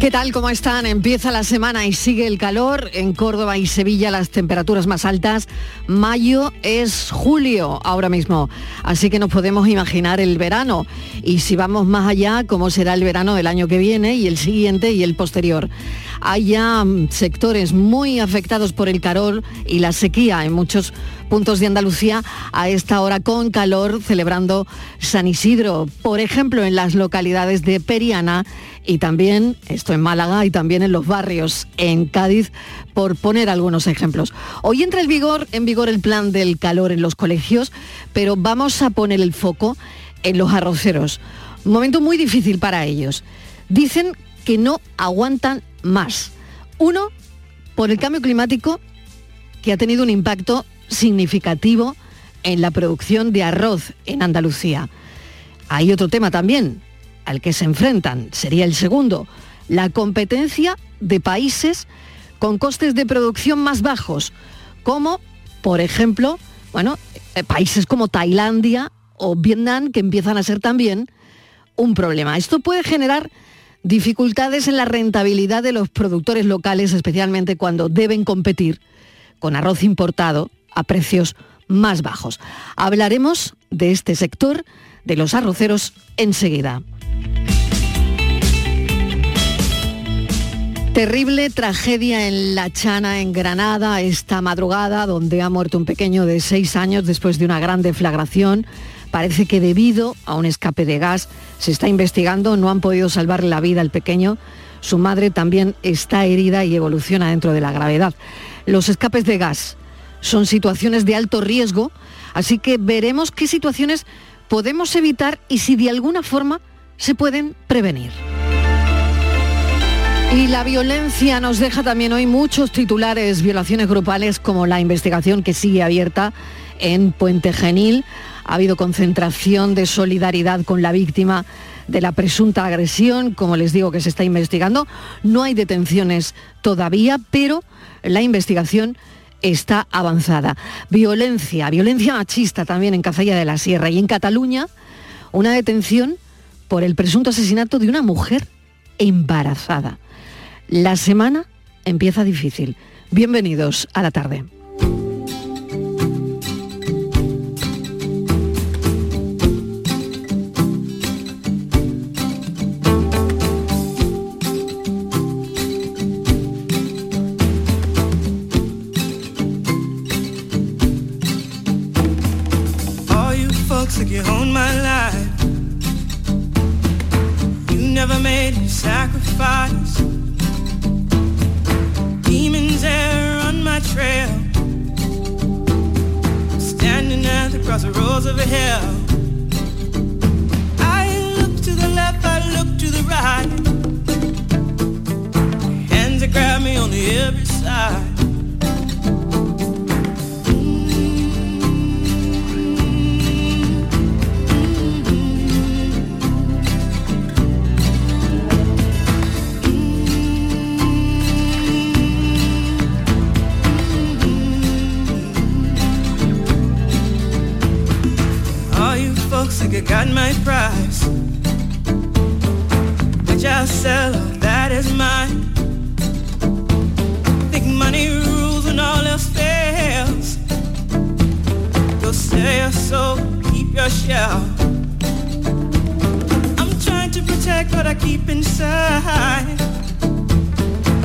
¿Qué tal? ¿Cómo están? Empieza la semana y sigue el calor. En Córdoba y Sevilla las temperaturas más altas. Mayo es julio ahora mismo. Así que nos podemos imaginar el verano. Y si vamos más allá, cómo será el verano del año que viene y el siguiente y el posterior. Hay ya mm, sectores muy afectados por el calor y la sequía en muchos puntos de Andalucía a esta hora con calor celebrando San Isidro, por ejemplo en las localidades de Periana y también, esto en Málaga y también en los barrios en Cádiz, por poner algunos ejemplos. Hoy entra el vigor, en vigor el plan del calor en los colegios, pero vamos a poner el foco en los arroceros. Momento muy difícil para ellos. Dicen que no aguantan más. Uno, por el cambio climático que ha tenido un impacto significativo en la producción de arroz en Andalucía. Hay otro tema también al que se enfrentan, sería el segundo, la competencia de países con costes de producción más bajos, como, por ejemplo, bueno, eh, países como Tailandia o Vietnam, que empiezan a ser también un problema. Esto puede generar dificultades en la rentabilidad de los productores locales, especialmente cuando deben competir con arroz importado a precios más bajos. Hablaremos de este sector, de los arroceros, enseguida. Terrible tragedia en La Chana, en Granada, esta madrugada, donde ha muerto un pequeño de seis años después de una gran deflagración. Parece que debido a un escape de gas se está investigando, no han podido salvarle la vida al pequeño. Su madre también está herida y evoluciona dentro de la gravedad. Los escapes de gas son situaciones de alto riesgo, así que veremos qué situaciones podemos evitar y si de alguna forma se pueden prevenir. Y la violencia nos deja también hoy muchos titulares, violaciones grupales como la investigación que sigue abierta en Puente Genil. Ha habido concentración de solidaridad con la víctima de la presunta agresión, como les digo que se está investigando. No hay detenciones todavía, pero la investigación está avanzada. Violencia, violencia machista también en Cazalla de la Sierra y en Cataluña, una detención por el presunto asesinato de una mujer embarazada. La semana empieza difícil. Bienvenidos a la tarde. Sacrifice. Demons there on my trail. Standing at the crossroads of hell. I look to the left, I look to the right. Hands that grab me on the every side. Folks think I got my price. Which I'll sell, that is mine. Think money rules when all else fails. Go sell your soul, keep your shell. I'm trying to protect what I keep inside.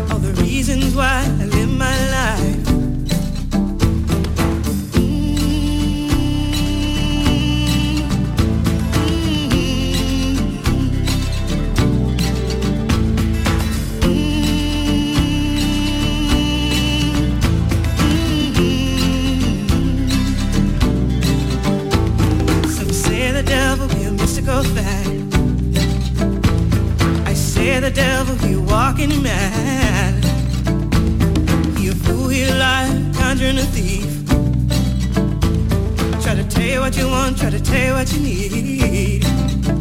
All the reasons why I live my life thing. I say the devil you walking mad. You fool, a liar, conjuring a thief. Try to tell you what you want, try to tell you what you need.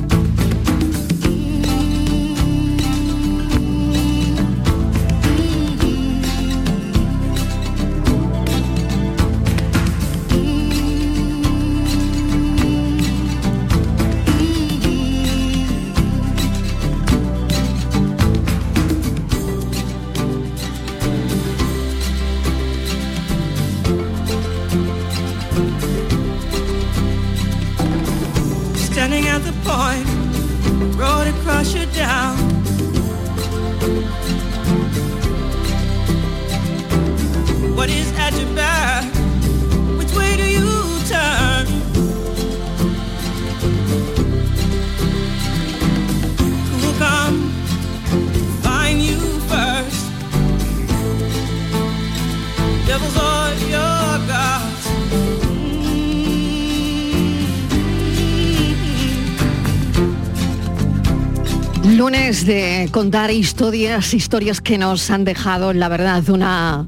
De contar historias, historias que nos han dejado, la verdad, una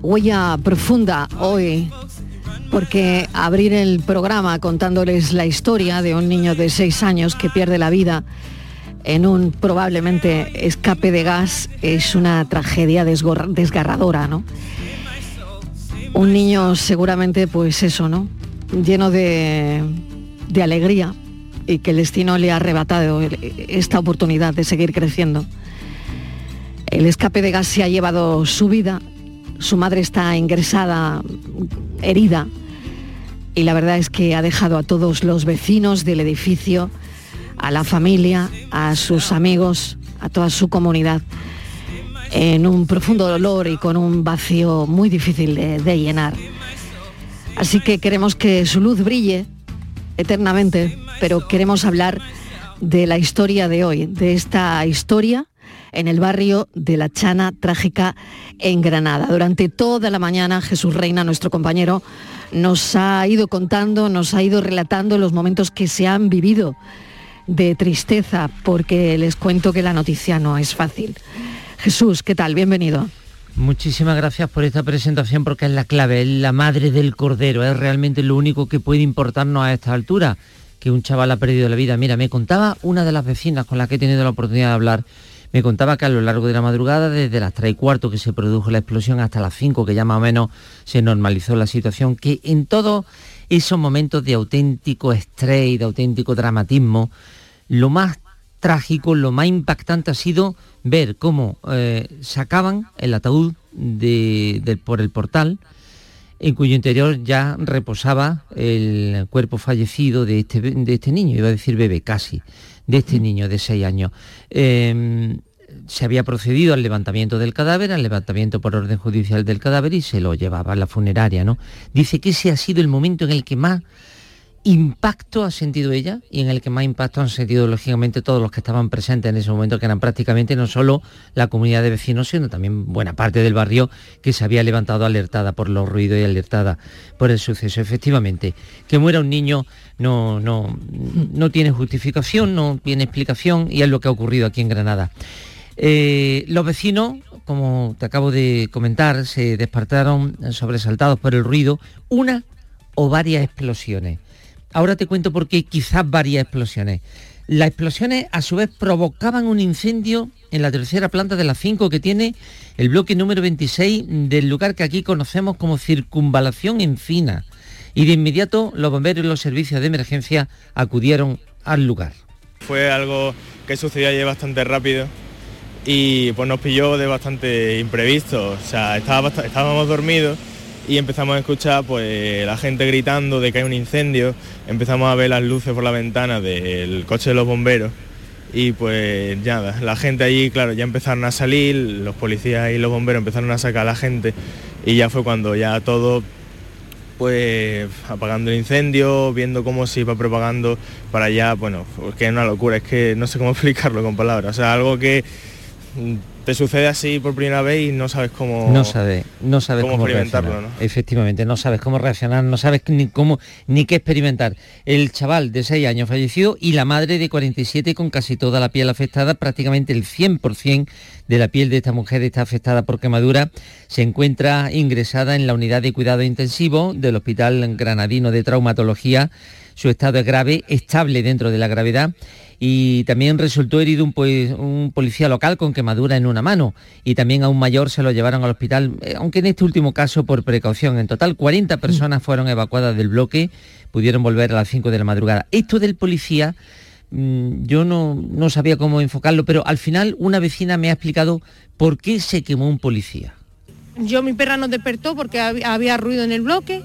huella profunda hoy, porque abrir el programa contándoles la historia de un niño de seis años que pierde la vida en un probablemente escape de gas es una tragedia desgarradora, ¿no? Un niño seguramente, pues eso, ¿no? Lleno de, de alegría y que el destino le ha arrebatado esta oportunidad de seguir creciendo. El escape de gas se ha llevado su vida, su madre está ingresada, herida, y la verdad es que ha dejado a todos los vecinos del edificio, a la familia, a sus amigos, a toda su comunidad, en un profundo dolor y con un vacío muy difícil de, de llenar. Así que queremos que su luz brille eternamente, pero queremos hablar de la historia de hoy, de esta historia en el barrio de La Chana Trágica en Granada. Durante toda la mañana Jesús Reina, nuestro compañero, nos ha ido contando, nos ha ido relatando los momentos que se han vivido de tristeza, porque les cuento que la noticia no es fácil. Jesús, ¿qué tal? Bienvenido. Muchísimas gracias por esta presentación porque es la clave, es la madre del cordero, es realmente lo único que puede importarnos a esta altura, que un chaval ha perdido la vida. Mira, me contaba una de las vecinas con las que he tenido la oportunidad de hablar, me contaba que a lo largo de la madrugada, desde las 3 y cuarto que se produjo la explosión hasta las 5, que ya más o menos se normalizó la situación, que en todos esos momentos de auténtico estrés y de auténtico dramatismo, lo más trágico, lo más impactante ha sido ver cómo eh, sacaban el ataúd de- por el portal, en cuyo interior ya reposaba el cuerpo fallecido de este, de este niño, iba a decir bebé casi, de este niño de 6 años. Eh, se había procedido al levantamiento del cadáver, al levantamiento por orden judicial del cadáver y se lo llevaba a la funeraria, ¿no? Dice que ese ha sido el momento en el que más impacto ha sentido ella y en el que más impacto han sentido lógicamente todos los que estaban presentes en ese momento, que eran prácticamente no solo la comunidad de vecinos, sino también buena parte del barrio que se había levantado alertada por los ruidos y alertada por el suceso. Efectivamente, que muera un niño no, no, no tiene justificación, no tiene explicación y es lo que ha ocurrido aquí en Granada. Eh, los vecinos, como te acabo de comentar, se despertaron sobresaltados por el ruido, una o varias explosiones. Ahora te cuento por qué quizás varias explosiones. Las explosiones a su vez provocaban un incendio en la tercera planta de las 5 que tiene el bloque número 26 del lugar que aquí conocemos como circunvalación en Fina. Y de inmediato los bomberos y los servicios de emergencia acudieron al lugar. Fue algo que sucedió ayer bastante rápido y pues nos pilló de bastante imprevisto. O sea, estábamos dormidos y empezamos a escuchar pues la gente gritando de que hay un incendio. Empezamos a ver las luces por la ventana del coche de los bomberos y pues nada, la gente allí, claro, ya empezaron a salir, los policías y los bomberos empezaron a sacar a la gente y ya fue cuando ya todo pues apagando el incendio, viendo cómo se iba propagando para allá, bueno, es que es una locura, es que no sé cómo explicarlo con palabras, o sea, algo que te sucede así por primera vez y no sabes cómo... No sabes, no sabes cómo cómo, experimentarlo, reaccionar. Efectivamente, no sabes cómo reaccionar, no sabes ni cómo ni qué experimentar. El chaval de 6 años fallecido y la madre de 47 con casi toda la piel afectada, prácticamente el 100% de la piel de esta mujer está afectada por quemadura, se encuentra ingresada en la unidad de cuidado intensivo del Hospital Granadino de Traumatología. Su estado es grave, estable dentro de la gravedad y también resultó herido un, pues, un policía local con quemadura en una mano y también a un mayor se lo llevaron al hospital, eh, aunque en este último caso por precaución. En total 40 personas fueron evacuadas del bloque, pudieron volver a las 5 de la madrugada. Esto del policía mm, yo no, no sabía cómo enfocarlo, pero al final una vecina me ha explicado por qué se quemó un policía. Yo, mi perra nos despertó porque hab- había ruido en el bloque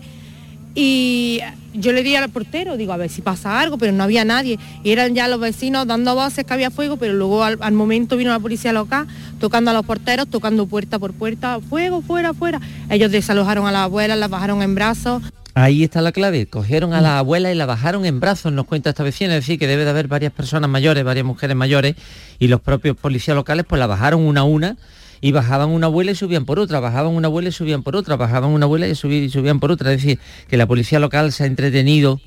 y yo le di al portero, digo, a ver si pasa algo, pero no había nadie. Y eran ya los vecinos dando voces que había fuego, pero luego al, momento vino la policía local, tocando a los porteros, tocando puerta por puerta, fuego, fuera, fuera. Ellos desalojaron a la abuela, las bajaron en brazos. Ahí está la clave, cogieron a la abuela y la bajaron en brazos, nos cuenta esta vecina, es decir, que debe de haber varias personas mayores, varias mujeres mayores, y los propios policías locales pues la bajaron una a una y bajaban una abuela y subían por otra, bajaban una abuela y subían por otra, bajaban una abuela y subían, por otra. Es decir, que la policía local se ha entretenido,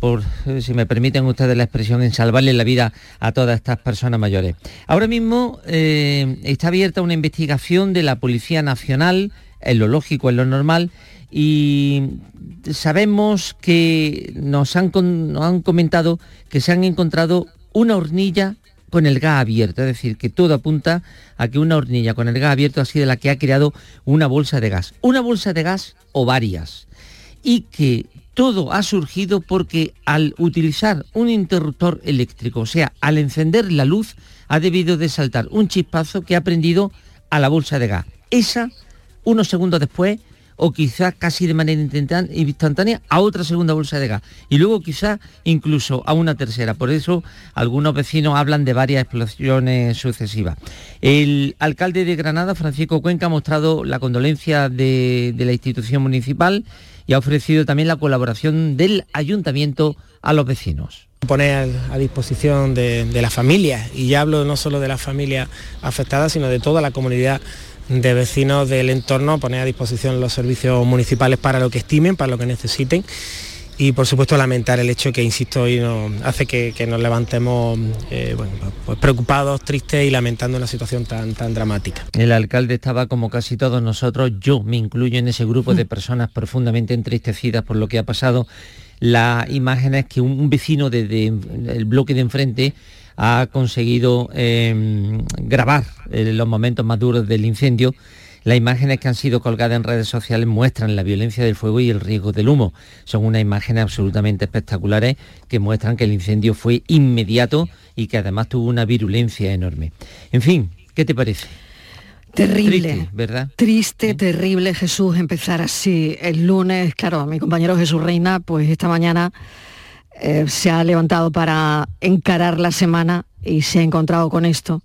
por, eh, si me permiten ustedes la expresión, en salvarle la vida a todas estas personas mayores. Ahora mismo eh, está abierta una investigación de la Policía Nacional, en lo lógico, en lo normal, y sabemos que nos han, nos han comentado que se han encontrado una hornilla con el gas abierto, es decir, que todo apunta a que una hornilla con el gas abierto ha sido la que ha creado una bolsa de gas. Una bolsa de gas o varias. Y que todo ha surgido porque al utilizar un interruptor eléctrico, o sea, al encender la luz, ha debido de saltar un chispazo que ha prendido a la bolsa de gas. Esa, unos segundos después, o quizás casi de manera instantánea a otra segunda bolsa de gas y luego quizás incluso a una tercera. Por eso algunos vecinos hablan de varias explosiones sucesivas. El alcalde de Granada, Francisco Cuenca, ha mostrado la condolencia de, la institución municipal y ha ofrecido también la colaboración del ayuntamiento a los vecinos. poner a disposición de las familias y ya hablo no solo de las familias afectadas sino de toda la comunidad de vecinos del entorno poner a disposición los servicios municipales para lo que estimen para lo que necesiten y por supuesto lamentar el hecho que insisto hoy nos hace que, que nos levantemos eh, bueno, pues preocupados tristes y lamentando una situación tan tan dramática El alcalde estaba como casi todos nosotros, yo me incluyo en ese grupo de personas profundamente entristecidas por lo que ha pasado. La imagen es que un, un vecino del de, el bloque de enfrente ha conseguido eh, grabar eh, los momentos más duros del incendio. Las imágenes que han sido colgadas en redes sociales muestran la violencia del fuego y el riesgo del humo. Son unas imágenes absolutamente espectaculares que muestran que el incendio fue inmediato y que además tuvo una virulencia enorme. En fin, ¿qué te parece? Terrible. Triste, ¿verdad? Triste, terrible, Jesús, empezar así el lunes. Claro, mi compañero Jesús Reina, pues esta mañana eh, se ha levantado para encarar la semana y se ha encontrado con esto.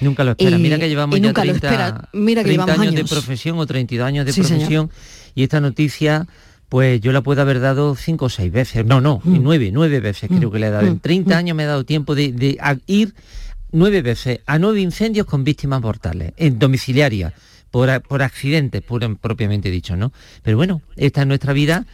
Nunca lo espera. Y- Mira que llevamos ya nunca 30, lo espera. Mira que 30 llevamos años, de profesión o 32 años de Sí, señor. profesión y esta noticia pues yo la puedo haber dado cinco o seis veces, no, no, Mm. nueve, nueve veces creo que le he dado. En 30 años me he dado tiempo de, ir nueve veces a nueve incendios con víctimas mortales, en domiciliaria, por, por accidentes, por- propiamente dicho, ¿no? Pero bueno, esta es nuestra vida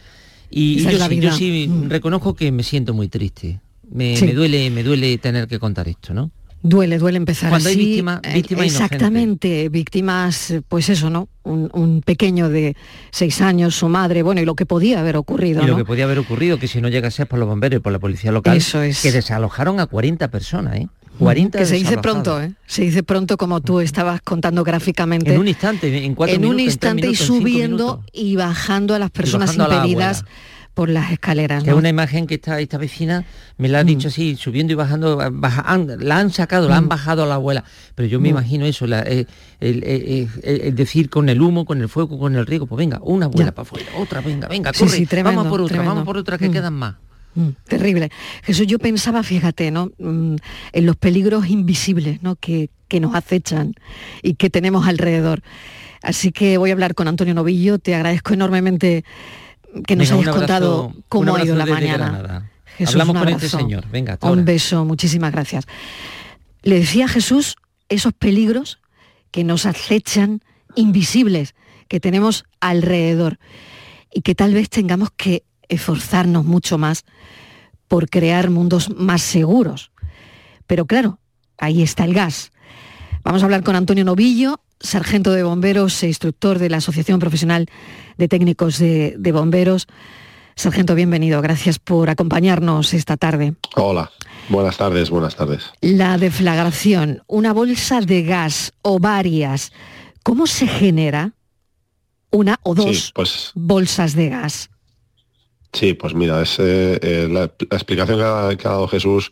y, yo, sí, yo vida. sí Mm. reconozco que me siento muy triste. Me, Sí. me duele, me duele tener que contar esto, ¿no? Duele, duele empezar Cuando hay así. víctima- eh, víctima inocente. Exactamente, víctimas, pues eso, ¿no? Un, un pequeño de seis años, su madre, bueno, y lo que podía haber ocurrido, Y lo ¿no? que podía haber ocurrido, que si no llegase por los bomberos y por la policía local, Eso es. que desalojaron a 40 personas, ¿eh? 40 que se dice pronto, ¿eh? Se dice pronto como tú estabas contando gráficamente. En un instante, en cuatro en minutos, un en instante minutos, y subiendo y bajando a las personas la impedidas por las escaleras. ¿no? es una imagen que esta, esta vecina me la ha dicho así, subiendo y bajando, baja- han- la han sacado, la han bajado a la abuela. Pero yo me Mm. imagino eso, la- eh, el, eh, eh, el decir con el humo, con el fuego, con el riego, pues venga, una abuela Ya. para afuera, otra, venga, venga, corre, sí, tremendo, vamos por otra, tremendo. vamos por otra que Mm. quedan más. Mm, terrible. Jesús, yo pensaba, fíjate, ¿no? Mm, en los peligros invisibles, ¿no? Que, que nos acechan y que tenemos alrededor. Así que voy a hablar con Antonio Novillo. Te agradezco enormemente que nos Venga, hayas contado cómo ha ido la mañana. Jesús, Hablamos un con este señor. Venga. Un beso, muchísimas gracias. Le decía a Jesús esos peligros que nos acechan invisibles, que tenemos alrededor y que tal vez tengamos que esforzarnos mucho más por crear mundos más seguros. Pero claro, ahí está el gas. Vamos a hablar con Antonio Novillo, sargento de bomberos e instructor de la Asociación Profesional de Técnicos de, de Bomberos. Sargento, bienvenido. Gracias por acompañarnos esta tarde. Hola, buenas tardes, buenas tardes. La deflagración, una bolsa de gas o varias, ¿cómo se genera una o dos Sí, pues bolsas de gas? Sí, pues mira, es eh, eh, la, la explicación que ha, dado Jesús,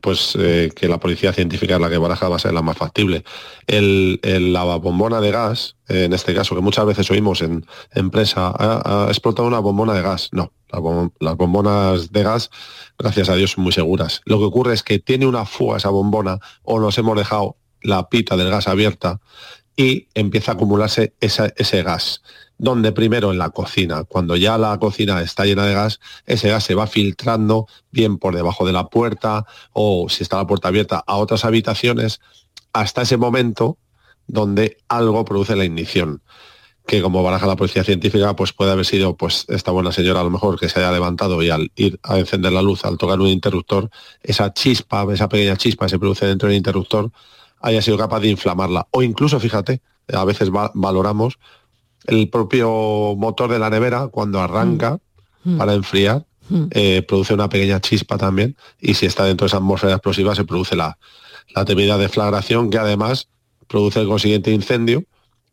pues eh, que la policía científica es la que baraja va a ser la más factible. El, la bombona de gas, en este caso, que muchas veces oímos en empresa, ha, explotado una bombona de gas. No, bom- las bombonas de gas, gracias a Dios, son muy seguras. Lo que ocurre es que tiene una fuga esa bombona o nos hemos dejado la pita del gas abierta y empieza a acumularse ese gas. Donde primero en la cocina, cuando ya la cocina está llena de gas, ese gas se va filtrando bien por debajo de la puerta o si está la puerta abierta a otras habitaciones hasta ese momento donde algo produce la ignición que como baraja la policía científica, pues puede haber sido pues esta buena señora a lo mejor que se haya levantado y al ir a encender la luz, al tocar un interruptor, esa chispa, esa pequeña chispa que se produce dentro del interruptor, haya sido capaz de inflamarla. O incluso, fíjate, a veces va- valoramos el propio motor de la nevera cuando arranca Mm. para enfriar, Mm. eh, produce una pequeña chispa también y si está dentro de esa atmósfera explosiva se produce la, la temida deflagración que además produce el consiguiente incendio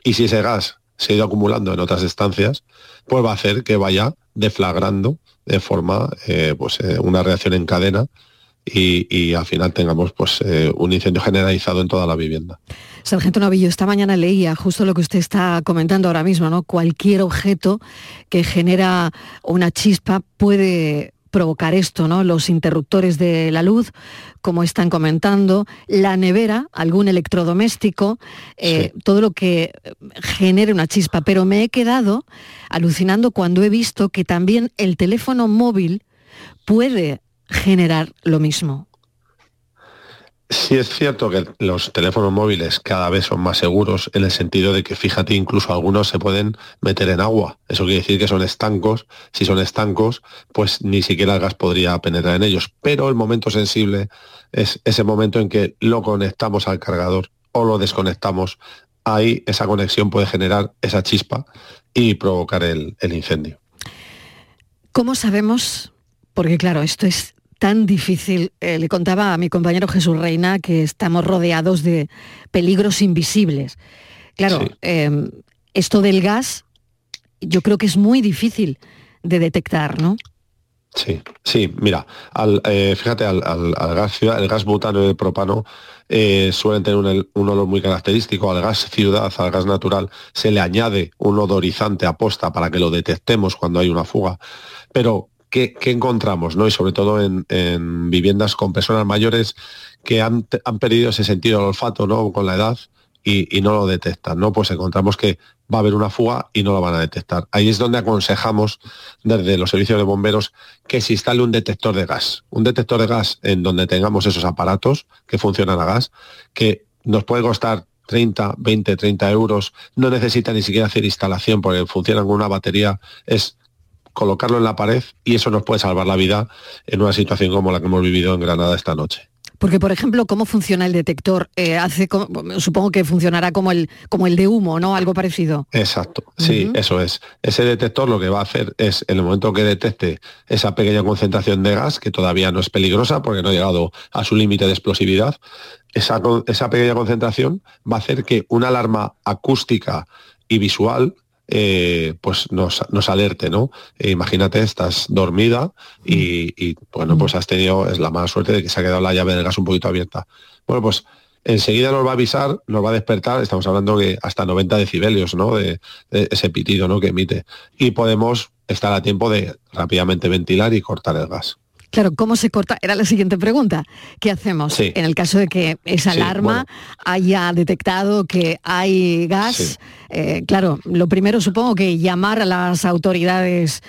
y si ese gas se ha ido acumulando en otras estancias, pues va a hacer que vaya deflagrando de forma, eh, pues eh, una reacción en cadena y, y al final tengamos pues un incendio generalizado en toda la vivienda. Sargento Novillo, esta mañana leía justo lo que usted está comentando ahora mismo, ¿no? Cualquier objeto que genera una chispa puede provocar esto, ¿no? Los interruptores de la luz, como están comentando, la nevera, algún electrodoméstico, eh, todo lo que genere una chispa. Pero me he quedado alucinando cuando he visto que también el teléfono móvil puede generar lo mismo. Sí es cierto que los teléfonos móviles cada vez son más seguros en el sentido de que, fíjate, incluso algunos se pueden meter en agua. Eso quiere decir que son estancos. Si son estancos, pues ni siquiera el gas podría penetrar en ellos. Pero el momento sensible es ese momento en que lo conectamos al cargador o lo desconectamos. Ahí esa conexión puede generar esa chispa y provocar el, incendio. ¿Cómo sabemos? Porque claro, esto es tan difícil. Eh, le contaba a mi compañero Jesús Reina que estamos rodeados de peligros invisibles. Claro, Sí. eh, esto del gas yo creo que es muy difícil de detectar, ¿no? Sí, sí, mira, al, eh, fíjate, al, al- al gas ciudad, el gas butano y el propano eh, suelen tener un olor muy característico. Al gas ciudad, al gas natural, se le añade un odorizante aposta para que lo detectemos cuando hay una fuga. Pero, ¿qué, encontramos? ¿no? Y sobre todo en, en viviendas con personas mayores que han, perdido ese sentido del olfato ¿no? con la edad y, y no lo detectan, ¿no? Pues encontramos que va a haber una fuga y no lo van a detectar. Ahí es donde aconsejamos desde los servicios de bomberos que se instale un detector de gas. Un detector de gas en donde tengamos esos aparatos que funcionan a gas, que nos puede costar 30, 20, 30 euros, no necesita ni siquiera hacer instalación porque funcionan con una batería, es colocarlo en la pared y eso nos puede salvar la vida en una situación como la que hemos vivido en Granada esta noche. Porque, por ejemplo, ¿cómo funciona el detector? Eh, hace supongo que funcionará como el, como el de humo, ¿no? Algo parecido. Exacto, sí, eso es. Ese detector lo que va a hacer es, en el momento que detecte esa pequeña concentración de gas, que todavía no es peligrosa porque no ha llegado a su límite de explosividad, esa, esa pequeña concentración va a hacer que una alarma acústica y visual eh, pues nos, nos alerte, ¿no? Eh, imagínate, estás dormida y, y, bueno, pues has tenido es la mala suerte de que se ha quedado la llave del gas un poquito abierta. Bueno, pues enseguida nos va a avisar, nos va a despertar, estamos hablando que hasta 90 decibelios, ¿no? De, de ese pitido, ¿no? Que emite. Y podemos estar a tiempo de rápidamente ventilar y cortar el gas. Claro, ¿cómo se corta? Era la siguiente pregunta. ¿Qué hacemos Sí. en el caso de que esa Sí, alarma haya detectado que hay gas? Sí. Eh, claro, lo primero supongo que llamar a las autoridades,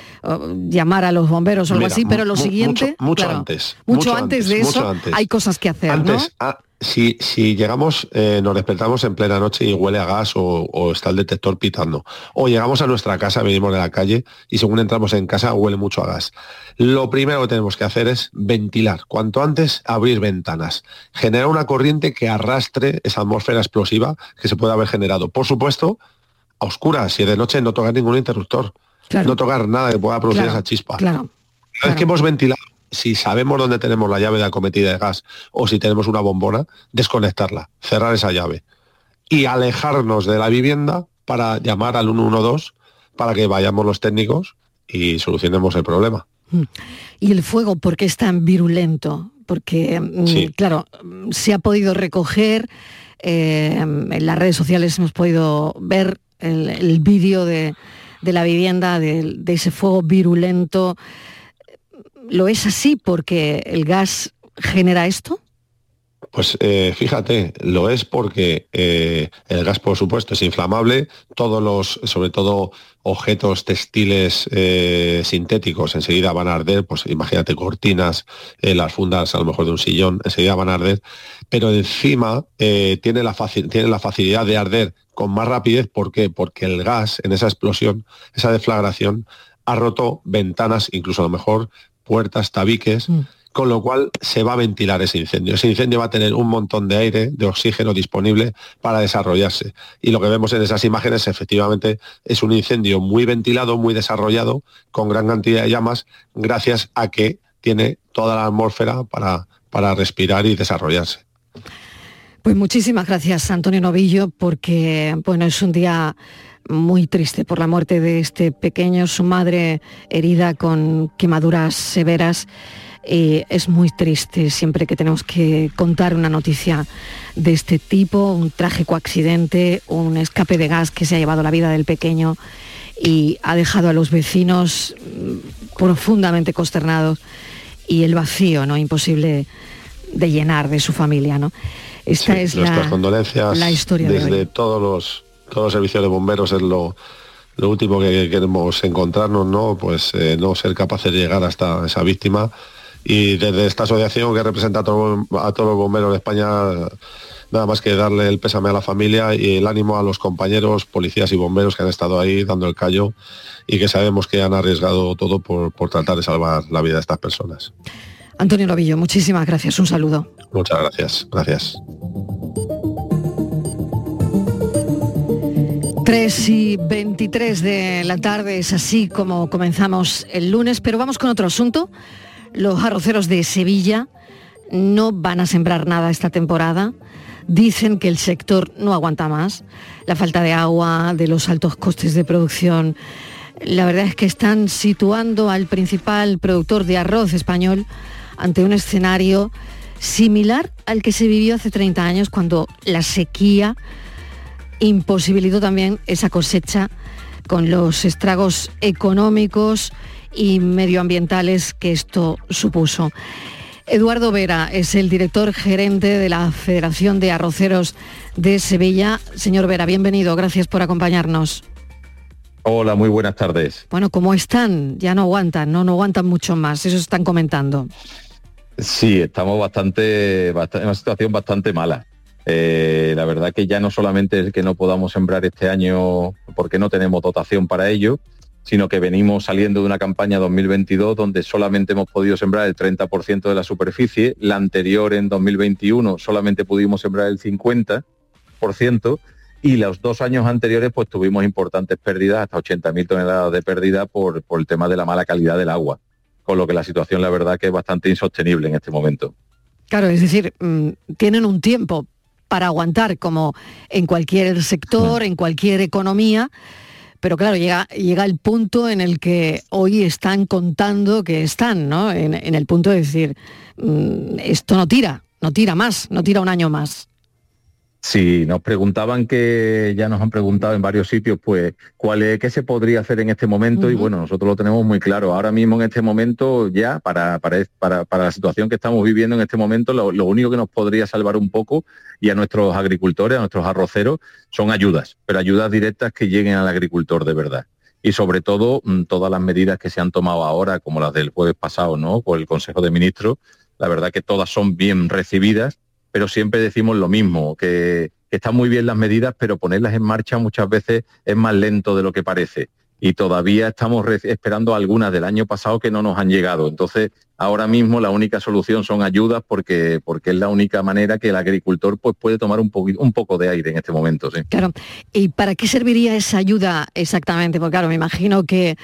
llamar a los bomberos o algo Mira, así, pero lo siguiente, mucho- mucho claro, antes, mucho, mucho antes, antes, de mucho eso antes. hay cosas que hacer, Antes, ¿no? ah, si, si llegamos, eh, nos despertamos en plena noche y huele a gas o, o está el detector pitando, o llegamos a nuestra casa, venimos de la calle y según entramos en casa huele mucho a gas. Lo primero que tenemos que hacer es ventilar, cuanto antes abrir ventanas, generar una corriente que arrastre esa atmósfera explosiva que se puede haber generado. Por supuesto, a oscuras, si es de noche no tocar ningún interruptor, Claro. no tocar nada que pueda producir Claro, esa chispa. Claro. Una vez que hemos ventilado, si sabemos dónde tenemos la llave de acometida de gas o si tenemos una bombona, desconectarla, cerrar esa llave y alejarnos de la vivienda para llamar al 112 para que vayamos los técnicos y solucionemos el problema. ¿Y el fuego por qué es tan virulento? Porque, mm, Sí. claro, mm, se ha podido recoger, eh, en las redes sociales hemos podido ver el, el vídeo de, de la vivienda, de, de ese fuego virulento. ¿Lo es así porque el gas genera esto? Pues eh, fíjate, lo es porque eh, el gas, por supuesto, es inflamable. Todos los, sobre todo objetos textiles eh, sintéticos, enseguida van a arder. Pues imagínate cortinas, las fundas a lo mejor de un sillón, enseguida van a arder. Pero encima tiene, la tiene la facilidad de arder con más rapidez. ¿Por qué? Porque el gas en esa explosión, esa deflagración, ha roto ventanas, incluso a lo mejor puertas, tabiques. Mm con lo cual se va a ventilar ese incendio. Ese incendio va a tener un montón de aire, de oxígeno disponible para desarrollarse. Y lo que vemos en esas imágenes efectivamente es un incendio muy ventilado, muy desarrollado, con gran cantidad de llamas, gracias a que tiene toda la atmósfera para, para respirar y desarrollarse. Pues muchísimas gracias, Antonio Novillo, porque bueno, es un día muy triste por la muerte de este pequeño, su madre herida con quemaduras severas eh, es muy triste siempre que tenemos que contar una noticia de este tipo, un trágico accidente, un escape de gas que se ha llevado la vida del pequeño y ha dejado a los vecinos mm, profundamente consternados y el vacío, ¿no? Imposible de llenar de su familia, ¿no? Esta es la, condolencias la historia desde todos los todos los servicios de bomberos es lo, lo último que queremos encontrarnos, ¿no? Pues eh, no ser capaces de llegar hasta esa víctima y desde esta asociación que representa a, todos los bomberos de España, nada más que darle el pésame a la familia y el ánimo a los compañeros, policías y bomberos que han estado ahí dando el callo y que sabemos que han arriesgado todo por, tratar de salvar la vida de estas personas. Antonio Novillo, muchísimas gracias, un saludo. Muchas gracias, gracias. 3 y 23 de la tarde es así como comenzamos el lunes, pero vamos con otro asunto los arroceros de Sevilla no van a sembrar nada esta temporada. Dicen que el sector no aguanta más. La falta de agua, de los altos costes de producción. La verdad es que están situando al principal productor de arroz español ante un escenario similar al que se vivió hace 30 años cuando la sequía imposibilitó también esa cosecha con los estragos económicos y medioambientales que esto supuso. Eduardo Vera es el director gerente de la Federación de Arroceros de Sevilla. Señor Vera, bienvenido, gracias por acompañarnos. Hola, muy buenas tardes. Bueno, ¿cómo están? Ya no aguantan, no, no aguantan mucho más, eso están comentando. Sí, estamos bastante, en una situación bastante mala. Eh, la verdad que ya no solamente es que no podamos sembrar este año porque no tenemos dotación para ello, sino que venimos saliendo de una campaña 2022 donde solamente hemos podido sembrar el 30% de la superficie, la anterior en 2021 solamente pudimos sembrar el 50%, y los dos años anteriores pues tuvimos importantes pérdidas, hasta 80.000 toneladas de pérdida por, el tema de la mala calidad del agua, con lo que la situación la verdad que es bastante insostenible en este momento. Claro, es decir, mm, tienen un tiempo para aguantar como en cualquier sector, en cualquier economía, pero claro, llega, llega el punto en el que hoy están contando que están, ¿no? En, el punto de decir, mm, esto no tira, no tira más, no tira un año más. Sí, nos preguntaban que ya nos han preguntado en varios sitios, pues, cuál es, qué se podría hacer en este momento, y bueno, nosotros lo tenemos muy claro. Ahora mismo en este momento, ya, para, para, para, la situación que estamos viviendo en este momento, lo, lo, único que nos podría salvar un poco, y a nuestros agricultores, a nuestros arroceros, son ayudas, pero ayudas directas que lleguen al agricultor de verdad. Y sobre todo, mm, todas las medidas que se han tomado ahora, como las del jueves pasado, ¿no? Por el Consejo de Ministros, la verdad que todas son bien recibidas pero siempre decimos lo mismo, que, están muy bien las medidas, pero ponerlas en marcha muchas veces es más lento de lo que parece. Y todavía estamos esperando algunas del año pasado que no nos han llegado. Entonces, ahora mismo la única solución son ayudas porque, porque es la única manera que el agricultor pues, puede tomar un, un poco de aire en este momento. ¿sí? Claro. ¿Y para qué serviría esa ayuda exactamente? Porque claro, me imagino que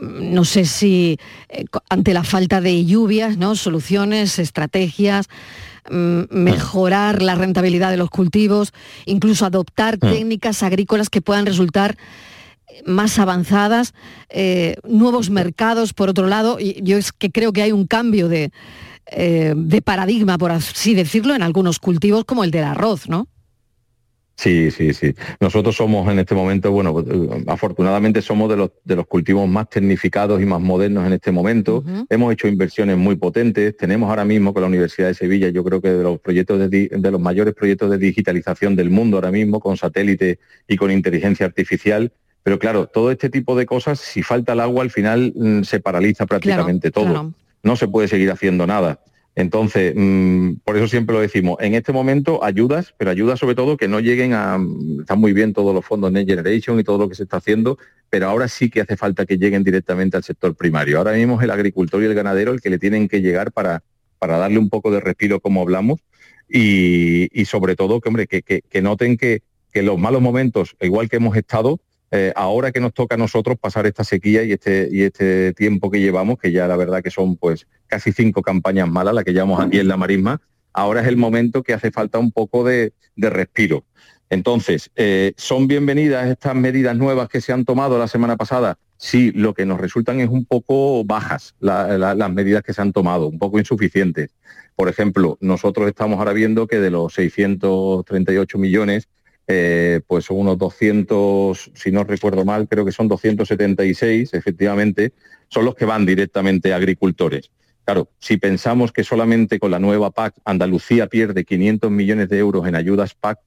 mm, no sé si eh, ante la falta de lluvias, ¿no? Soluciones, estrategias, mejorar la rentabilidad de los cultivos, incluso adoptar mm. técnicas agrícolas que puedan resultar más avanzadas, eh, nuevos mercados, por otro lado, y yo es que creo que hay un cambio de, eh, de paradigma, por así decirlo, en algunos cultivos como el del arroz, ¿no? Sí, sí, sí. Nosotros somos en este momento, bueno, eh, afortunadamente somos de los, de los cultivos más tecnificados y más modernos en este momento. Hemos hecho inversiones muy potentes. Tenemos ahora mismo con la Universidad de Sevilla, yo creo que de los proyectos de, de los mayores proyectos de digitalización del mundo ahora mismo, con satélite y con inteligencia artificial. Pero claro, todo este tipo de cosas, si falta el agua, al final mm, se paraliza prácticamente todo. No se puede seguir haciendo nada. Entonces, mm, por eso siempre lo decimos, en este momento ayudas, pero ayudas sobre todo que no lleguen a, están muy bien todos los fondos Next Generation y todo lo que se está haciendo, pero ahora sí que hace falta que lleguen directamente al sector primario. Ahora mismo es el agricultor y el ganadero el que le tienen que llegar para, para darle un poco de respiro como hablamos y, sobre todo que, hombre, que, que, noten que, que los malos momentos, igual que hemos estado, eh, ahora que nos toca a nosotros pasar esta sequía y este, y este tiempo que llevamos, que ya la verdad que son pues casi cinco campañas malas, las que llevamos aquí en la marisma, ahora es el momento que hace falta un poco de, respiro. Entonces, eh, ¿son bienvenidas estas medidas nuevas que se han tomado la semana pasada? Sí, lo que nos resultan es un poco bajas las medidas que se han tomado, un poco insuficientes. Por ejemplo, nosotros estamos ahora viendo que de los 638 millones eh, pues unos 200, si no recuerdo mal, creo que son 276, efectivamente, son los que van directamente a agricultores. Claro, si pensamos que solamente con la nueva PAC Andalucía pierde 500 millones de euros en ayudas PAC,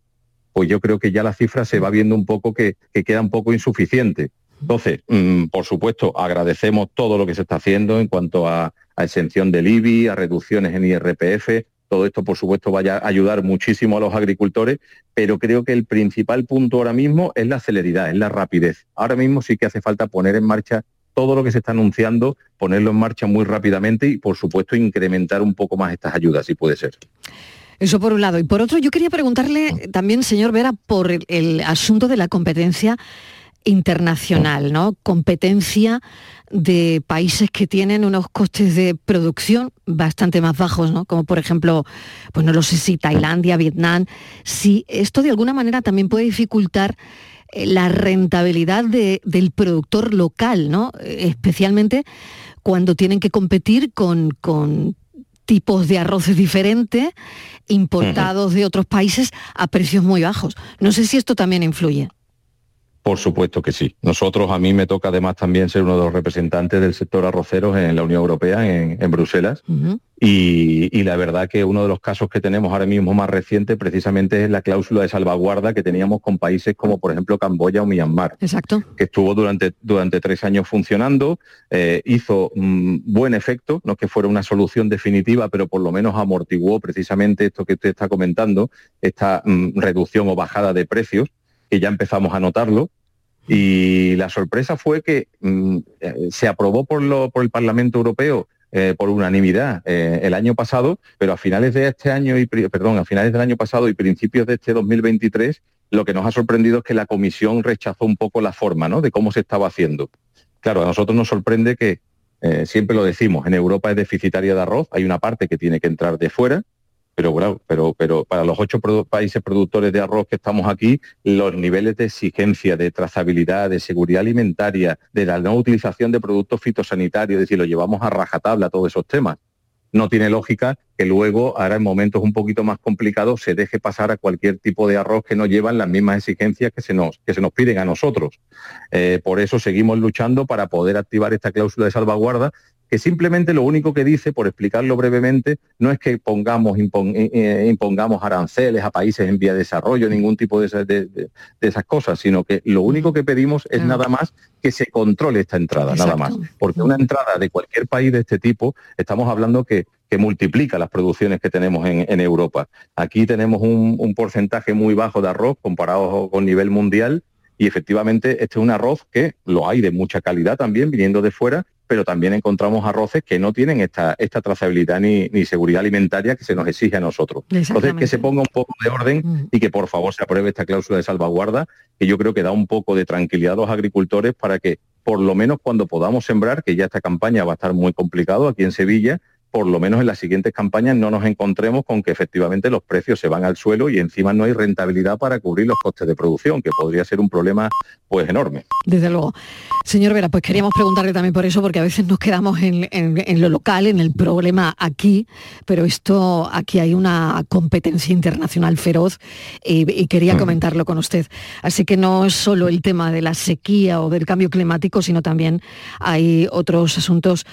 pues yo creo que ya la cifra se va viendo un poco que, queda un poco insuficiente. Entonces, mm, por supuesto, agradecemos todo lo que se está haciendo en cuanto a, a exención del IBI, a reducciones en IRPF, todo esto, por supuesto, vaya a ayudar muchísimo a los agricultores, pero creo que el principal punto ahora mismo es la celeridad, es la rapidez. Ahora mismo sí que hace falta poner en marcha todo lo que se está anunciando, ponerlo en marcha muy rápidamente y, por supuesto, incrementar un poco más estas ayudas, si puede ser. Eso por un lado. Y por otro, yo quería preguntarle también, señor Vera, por el asunto de la competencia internacional, ¿no? Competencia de países que tienen unos costes de producción bastante más bajos, ¿no? Como por ejemplo, pues no lo sé si Tailandia, Vietnam, si esto de alguna manera también puede dificultar eh, la rentabilidad del productor local, ¿no? Especialmente cuando tienen que competir con, con tipos de arroces diferentes, importados de otros países a precios muy bajos. No sé si esto también influye. Por supuesto que sí. Nosotros, a mí me toca además también ser uno de los representantes del sector arroceros en la Unión Europea, en, Bruselas. y, la verdad que uno de los casos que tenemos ahora mismo más reciente precisamente es la cláusula de salvaguarda que teníamos con países como por ejemplo Camboya o Myanmar. Exacto. Que estuvo durante, durante tres años funcionando, eh, hizo mm, buen efecto, no es que fuera una solución definitiva, pero por lo menos amortiguó precisamente esto que usted está comentando, esta mm, reducción o bajada de precios que ya empezamos a notarlo. Y la sorpresa fue que mm, eh, se aprobó por, lo, por el Parlamento Europeo eh, por unanimidad eh, el año pasado, pero a finales de este año y perdón, a finales del año pasado y principios de este 2023, lo que nos ha sorprendido es que la Comisión rechazó un poco la forma ¿no? de cómo se estaba haciendo. Claro, a nosotros nos sorprende que siempre lo decimos, en Europa es deficitaria de arroz, hay una parte que tiene que entrar de fuera, pero pero para los ocho países productores de arroz que estamos aquí, los niveles de exigencia, de trazabilidad, de seguridad alimentaria, de la no utilización de productos fitosanitarios, es decir, lo llevamos a rajatabla todos esos temas. No tiene lógica que luego, ahora en momentos un poquito más complicados, se deje pasar a cualquier tipo de arroz que no llevan las mismas exigencias que se nos, que se nos piden a nosotros. Eh, por eso seguimos luchando para poder activar esta cláusula de salvaguarda que simplemente lo único que dice, por explicarlo brevemente, no es que pongamos, eh, eh, impongamos aranceles a países en vía de desarrollo, ningún tipo de, esas cosas, sino que lo único que pedimos es nada más que se controle esta entrada, nada más. Porque una entrada de cualquier país de este tipo, estamos hablando que, multiplica las producciones que tenemos en, Europa. Aquí tenemos un, un porcentaje muy bajo de arroz comparado con nivel mundial y efectivamente este es un arroz que lo hay de mucha calidad también viniendo de fuera pero también encontramos arroces que no tienen esta, esta trazabilidad ni, seguridad alimentaria que se nos exige a nosotros. Entonces, que se ponga un poco de orden mm. y que por favor se apruebe esta cláusula de salvaguarda, que yo creo que da un poco de tranquilidad a los agricultores para que por lo menos cuando podamos sembrar, que ya esta campaña va a estar muy complicado aquí en Sevilla, por lo menos en las siguientes campañas no nos encontremos con que efectivamente los precios se van al suelo y encima no hay rentabilidad para cubrir los costes de producción, que podría ser un problema pues enorme. Desde luego. Señor Vera, pues queríamos preguntarle también por eso, porque a veces nos quedamos en, lo local, en el problema aquí, pero esto, aquí hay una competencia internacional feroz y, quería mm. comentarlo con usted. Así que no es solo el tema de la sequía o del cambio climático, sino también hay otros asuntos,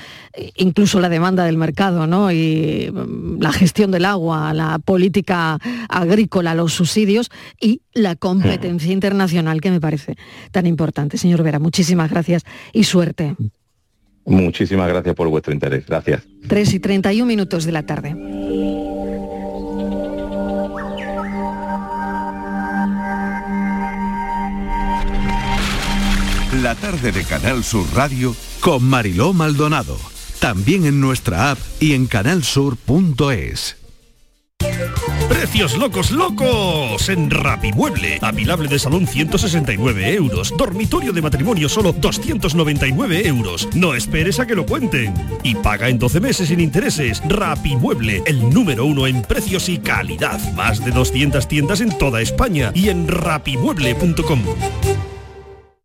incluso la demanda del mercado, ¿no? Y mm, la gestión del agua, la política agrícola, los subsidios y la competencia internacional que me parece tan importante. Señor Vera, muchísimas gracias y suerte. Muchísimas gracias por vuestro interés. Gracias. 3 y 31 minutos de la tarde. La tarde de Canal Sur Radio con Mariló Maldonado. También en nuestra app y en canalsur.es. Precios locos locos en Rapimueble. Apilable de salón 169 euros. Dormitorio de matrimonio solo 299 euros. No esperes a que lo cuenten. Y paga en 12 meses sin intereses. Rapimueble, el número uno en precios y calidad. Más de 200 tiendas en toda España y en rapimueble.com.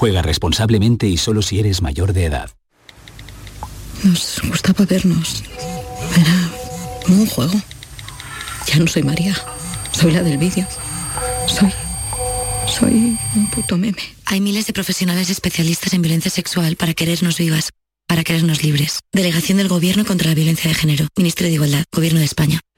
Juega responsablemente y solo si eres mayor de edad. Nos gustaba vernos. Era como un juego. Ya no soy María. Soy la del vídeo. Soy... Soy un puto meme. Hay miles de profesionales especialistas en violencia sexual para querernos vivas, para querernos libres. Delegación del Gobierno contra la Violencia de Género. Ministerio de Igualdad. Gobierno de España.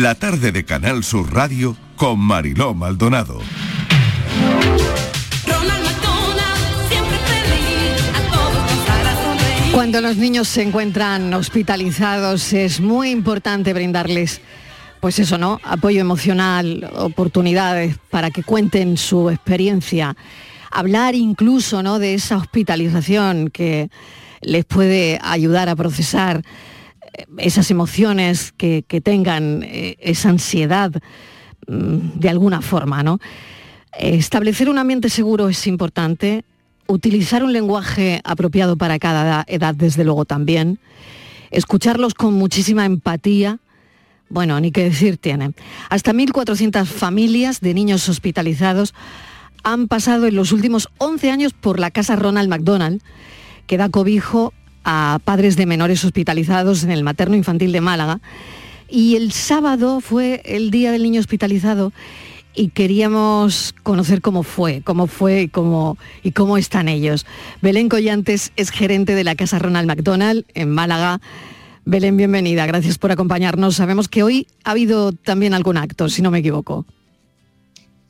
La tarde de Canal Sur Radio con Mariló Maldonado. Cuando los niños se encuentran hospitalizados es muy importante brindarles pues eso, ¿no? Apoyo emocional, oportunidades para que cuenten su experiencia, hablar incluso, ¿no? de esa hospitalización que les puede ayudar a procesar esas emociones que, tengan, eh, esa ansiedad mm, de alguna forma, ¿no? Establecer un ambiente seguro es importante, utilizar un lenguaje apropiado para cada edad, desde luego también, escucharlos con muchísima empatía, bueno, ni qué decir tienen. Hasta 1.400 familias de niños hospitalizados han pasado en los últimos 11 años por la casa Ronald McDonald, que da cobijo a padres de menores hospitalizados en el materno infantil de Málaga. Y el sábado fue el día del niño hospitalizado y queríamos conocer cómo fue, cómo fue y cómo, y cómo están ellos. Belén Collantes es gerente de la Casa Ronald McDonald en Málaga. Belén, bienvenida, gracias por acompañarnos. Sabemos que hoy ha habido también algún acto, si no me equivoco.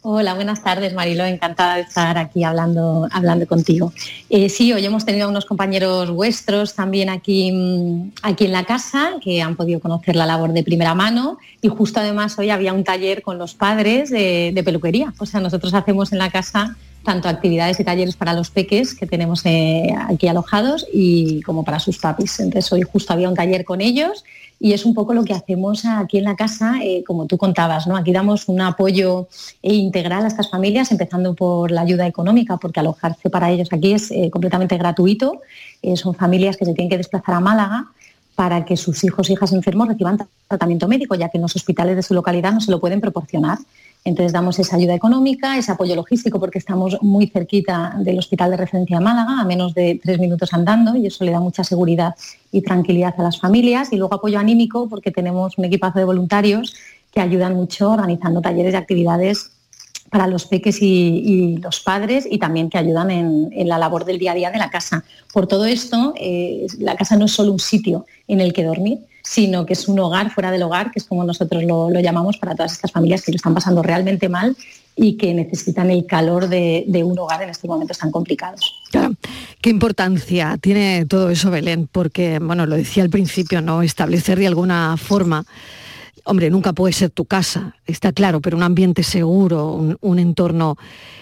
Hola, buenas tardes Marilo, encantada de estar aquí hablando, hablando contigo. Eh, sí, hoy hemos tenido unos compañeros vuestros también aquí, mm, aquí en la casa que han podido conocer la labor de primera mano y justo además hoy había un taller con los padres de, peluquería. O sea, nosotros hacemos en la casa tanto actividades y talleres para los peques que tenemos eh, aquí alojados y como para sus papis. Entonces hoy justo había un taller con ellos y es un poco lo que hacemos aquí en la casa, eh, como tú contabas, ¿no? Aquí damos un apoyo integral a estas familias, empezando por la ayuda económica, porque alojarse para ellos aquí es eh, completamente gratuito. Eh, son familias que se tienen que desplazar a Málaga para que sus hijos e hijas enfermos reciban tratamiento médico, ya que en los hospitales de su localidad no se lo pueden proporcionar. Entonces damos esa ayuda económica, ese apoyo logístico porque estamos muy cerquita del Hospital de Referencia de Málaga, a menos de tres minutos andando y eso le da mucha seguridad y tranquilidad a las familias. Y luego apoyo anímico porque tenemos un equipazo de voluntarios que ayudan mucho organizando talleres y actividades para los peques y, los padres y también que ayudan en, la labor del día a día de la casa. Por todo esto, eh, la casa no es solo un sitio en el que dormir, sino que es un hogar fuera del hogar, que es como nosotros lo, llamamos para todas estas familias que lo están pasando realmente mal y que necesitan el calor de, un hogar en estos momentos tan complicados. ¿Qué importancia tiene todo eso, Belén? Porque, bueno, lo decía al principio, ¿no? Establecer de alguna forma hombre, nunca puede ser tu casa, está claro, pero un ambiente seguro, un, entorno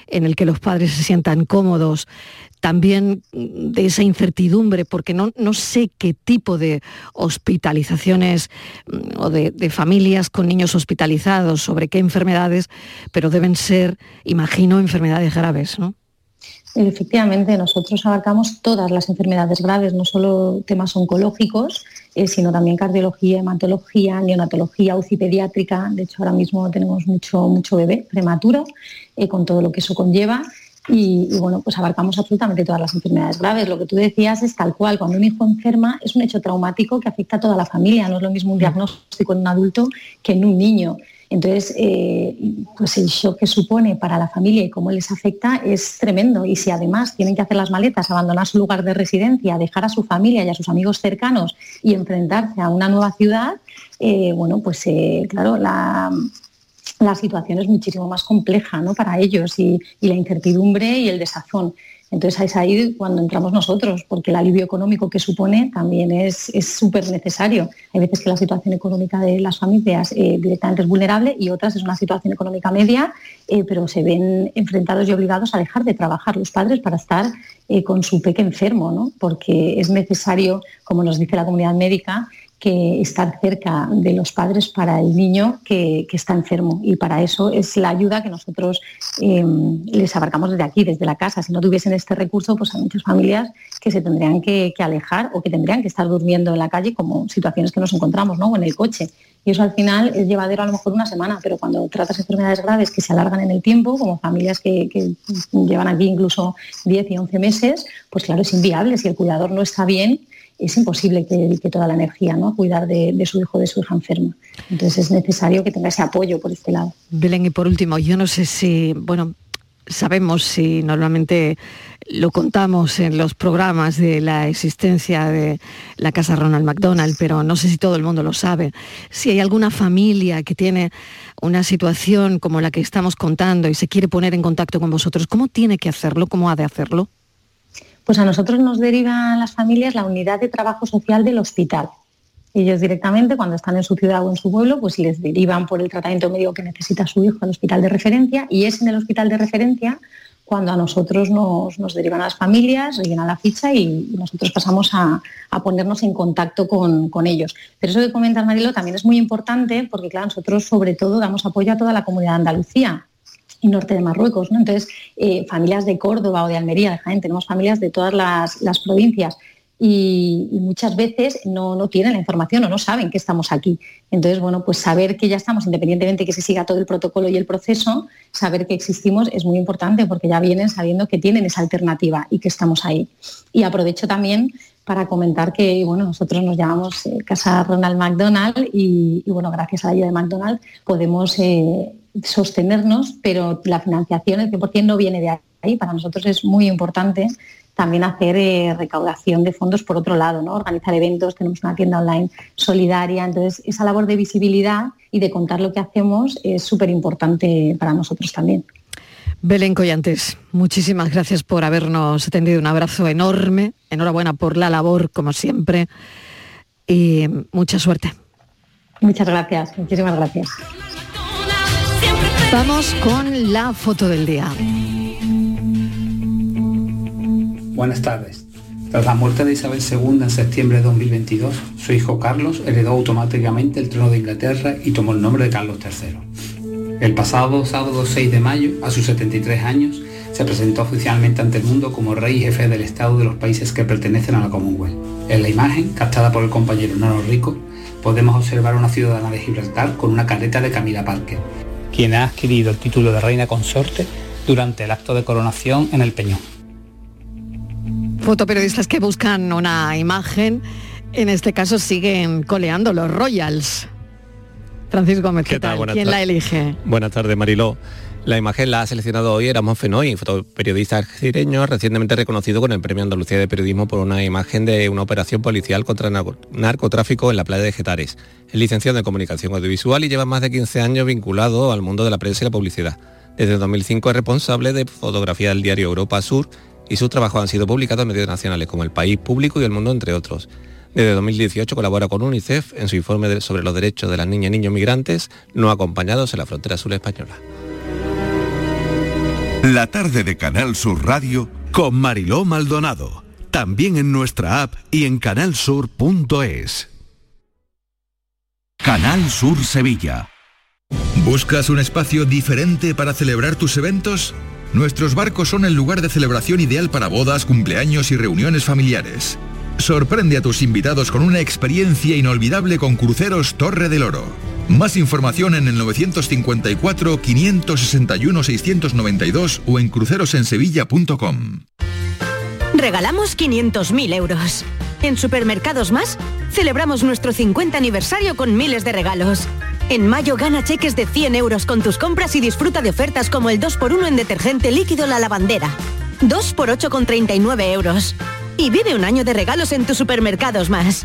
en el que los padres se sientan cómodos, también de esa incertidumbre, porque no, no sé qué tipo de hospitalizaciones mm, o de, de, familias con niños hospitalizados, sobre qué enfermedades, pero deben ser, imagino, enfermedades graves, ¿no? Efectivamente, nosotros abarcamos todas las enfermedades graves, no solo temas oncológicos, eh, sino también cardiología, hematología, neonatología, UCI pediátrica. De hecho, ahora mismo tenemos mucho, mucho bebé prematuro, eh, con todo lo que eso conlleva. Y, bueno, pues abarcamos absolutamente todas las enfermedades graves. Lo que tú decías es tal cual, cuando un hijo enferma es un hecho traumático que afecta a toda la familia. No es lo mismo un diagnóstico en un adulto que en un niño. Entonces, eh, pues el shock que supone para la familia y cómo les afecta es tremendo. Y si además tienen que hacer las maletas, abandonar su lugar de residencia, dejar a su familia y a sus amigos cercanos y enfrentarse a una nueva ciudad, eh, bueno, pues eh, claro, la, situación es muchísimo más compleja ¿no? para ellos y la incertidumbre y el desazón. Entonces es ahí cuando entramos nosotros, porque el alivio económico que supone también es súper necesario. Hay veces que la situación económica de las familias eh, directamente es vulnerable y otras es una situación económica media, eh, pero se ven enfrentados y obligados a dejar de trabajar los padres para estar eh, con su peque enfermo, ¿no? porque es necesario, como nos dice la comunidad médica, que estar cerca de los padres para el niño que, está enfermo. Y para eso es la ayuda que nosotros eh, les abarcamos desde aquí, desde la casa. Si no tuviesen este recurso, pues hay muchas familias que se tendrían que, alejar o que tendrían que estar durmiendo en la calle como situaciones que nos encontramos, ¿no? O en el coche. Y eso al final es llevadero a lo mejor una semana, pero cuando tratas enfermedades graves que se alargan en el tiempo, como familias que, que llevan aquí incluso 10 y 11 meses, pues claro, es inviable. Si el cuidador no está bien, es imposible que dedique toda la energía ¿no? a cuidar de, su hijo de su hija enferma. Entonces es necesario que tenga ese apoyo por este lado. Belén, y por último, yo no sé si, bueno, sabemos si normalmente lo contamos en los programas de la existencia de la casa Ronald McDonald, pero no sé si todo el mundo lo sabe. Si hay alguna familia que tiene una situación como la que estamos contando y se quiere poner en contacto con vosotros, ¿cómo tiene que hacerlo? ¿Cómo ha de hacerlo? Pues a nosotros nos derivan las familias la unidad de trabajo social del hospital. Ellos directamente, cuando están en su ciudad o en su pueblo, pues les derivan por el tratamiento médico que necesita su hijo al hospital de referencia y es en el hospital de referencia cuando a nosotros nos, derivan a las familias, rellenan la ficha y nosotros pasamos a, ponernos en contacto con, con, ellos. Pero eso que comentas, Marilo, también es muy importante porque, claro, nosotros sobre todo damos apoyo a toda la comunidad de Andalucía y norte de Marruecos. ¿no? Entonces, eh, familias de Córdoba o de Almería, de Jaén, tenemos familias de todas las, provincias y, muchas veces no, tienen la información o no saben que estamos aquí. Entonces, bueno, pues saber que ya estamos, independientemente de que se siga todo el protocolo y el proceso, saber que existimos es muy importante porque ya vienen sabiendo que tienen esa alternativa y que estamos ahí. Y aprovecho también para comentar que bueno, nosotros nos llamamos eh, Casa Ronald McDonald y, bueno, gracias a la ayuda de McDonald podemos eh, sostenernos, pero la financiación, el 100% no viene de ahí. Para nosotros es muy importante también hacer eh, recaudación de fondos por otro lado, ¿no? organizar eventos, tenemos una tienda online solidaria, entonces esa labor de visibilidad y de contar lo que hacemos es súper importante para nosotros también. Belén Collantes, muchísimas gracias por habernos atendido. Un abrazo enorme, enhorabuena por la labor, como siempre, y mucha suerte. Muchas gracias, muchísimas gracias. Vamos con la foto del día. Buenas tardes. Tras la muerte de Isabel II en septiembre de 2022, su hijo Carlos heredó automáticamente el trono de Inglaterra y tomó el nombre de Carlos III. El pasado sábado 6 de mayo, a sus 73 años, se presentó oficialmente ante el mundo como rey y jefe del Estado de los países que pertenecen a la Commonwealth. En la imagen, captada por el compañero Nono Rico, podemos observar una ciudadana de Gibraltar con una careta de Camila Parker, quien ha adquirido el título de reina consorte durante el acto de coronación en el Peñón. Fotoperiodistas que buscan una imagen, en este caso siguen coleando los Royals. Francisco Gómez, ¿qué, tal? ¿Quién la elige? Buenas tardes, Mariló. La imagen la ha seleccionado hoy Erasmus Fenoy, fotoperiodista cireño recientemente reconocido con el Premio Andalucía de Periodismo por una imagen de una operación policial contra narcotráfico en la playa de Getares. Es licenciado en Comunicación Audiovisual y lleva más de 15 años vinculado al mundo de la prensa y la publicidad. Desde 2005 es responsable de fotografía del diario Europa Sur y sus trabajos han sido publicados en medios nacionales como El País Público y El Mundo, entre otros. Desde 2018 colabora con UNICEF en su informe sobre los derechos de las niñas y niños migrantes no acompañados en la frontera sur española. La tarde de Canal Sur Radio con Mariló Maldonado. También en nuestra app y en canalsur.es. Canal Sur Sevilla. ¿Buscas un espacio diferente para celebrar tus eventos? Nuestros barcos son el lugar de celebración ideal para bodas, cumpleaños y reuniones familiares. Sorprende a tus invitados con una experiencia inolvidable con Cruceros Torre del Oro. Más información en el 954-561-692 o en crucerosensevilla.com. Regalamos 500.000 euros. En Supermercados Más, celebramos nuestro 50 aniversario con miles de regalos. En mayo gana cheques de 100 euros con tus compras y disfruta de ofertas como el 2x1 en detergente líquido La Lavandera. 2x8 con 39 euros. Y vive un año de regalos en tus supermercados más.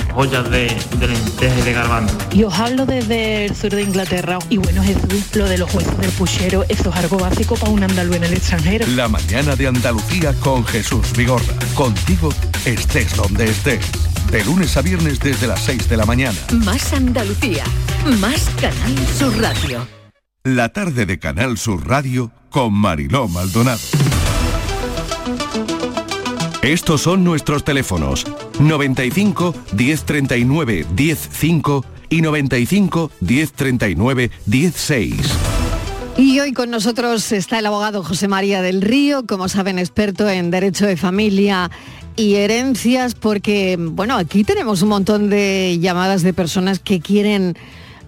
ollas de, de lentejas y de garbanzo. Y os hablo desde el sur de Inglaterra. Y bueno, Jesús, lo de los huesos del puchero, eso es algo básico para un andaluz en el extranjero. La mañana de Andalucía con Jesús Vigorra. Contigo estés donde estés. De lunes a viernes desde las 6 de la mañana. Más Andalucía, más Canal Sur Radio. La tarde de Canal Sur Radio con Mariló Maldonado. Estos son nuestros teléfonos 95 1039 105 y 95 1039 16. Y hoy con nosotros está el abogado José María del Río, como saben, experto en derecho de familia y herencias, porque, bueno, aquí tenemos un montón de llamadas de personas que quieren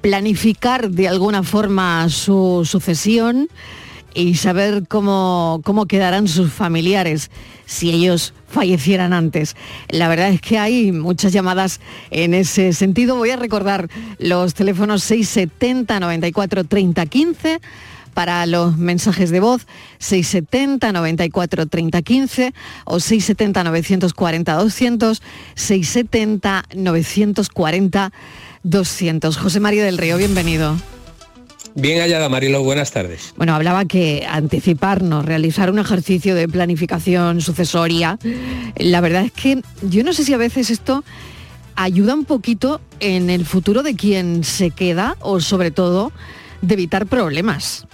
planificar de alguna forma su sucesión y saber cómo, quedarán sus familiares si ellos fallecieran antes. La verdad es que hay muchas llamadas en ese sentido. Voy a recordar los teléfonos 670 94 30 15 para los mensajes de voz 670 94 30 15 o 670 940 200 670 940 200. José María del Río, bienvenido. Bien hallada, Marilo, buenas tardes. Bueno, hablaba que anticiparnos, realizar un ejercicio de planificación sucesoria, la verdad es que yo no sé si a veces esto ayuda un poquito en el futuro de quien se queda o sobre todo de evitar problemas.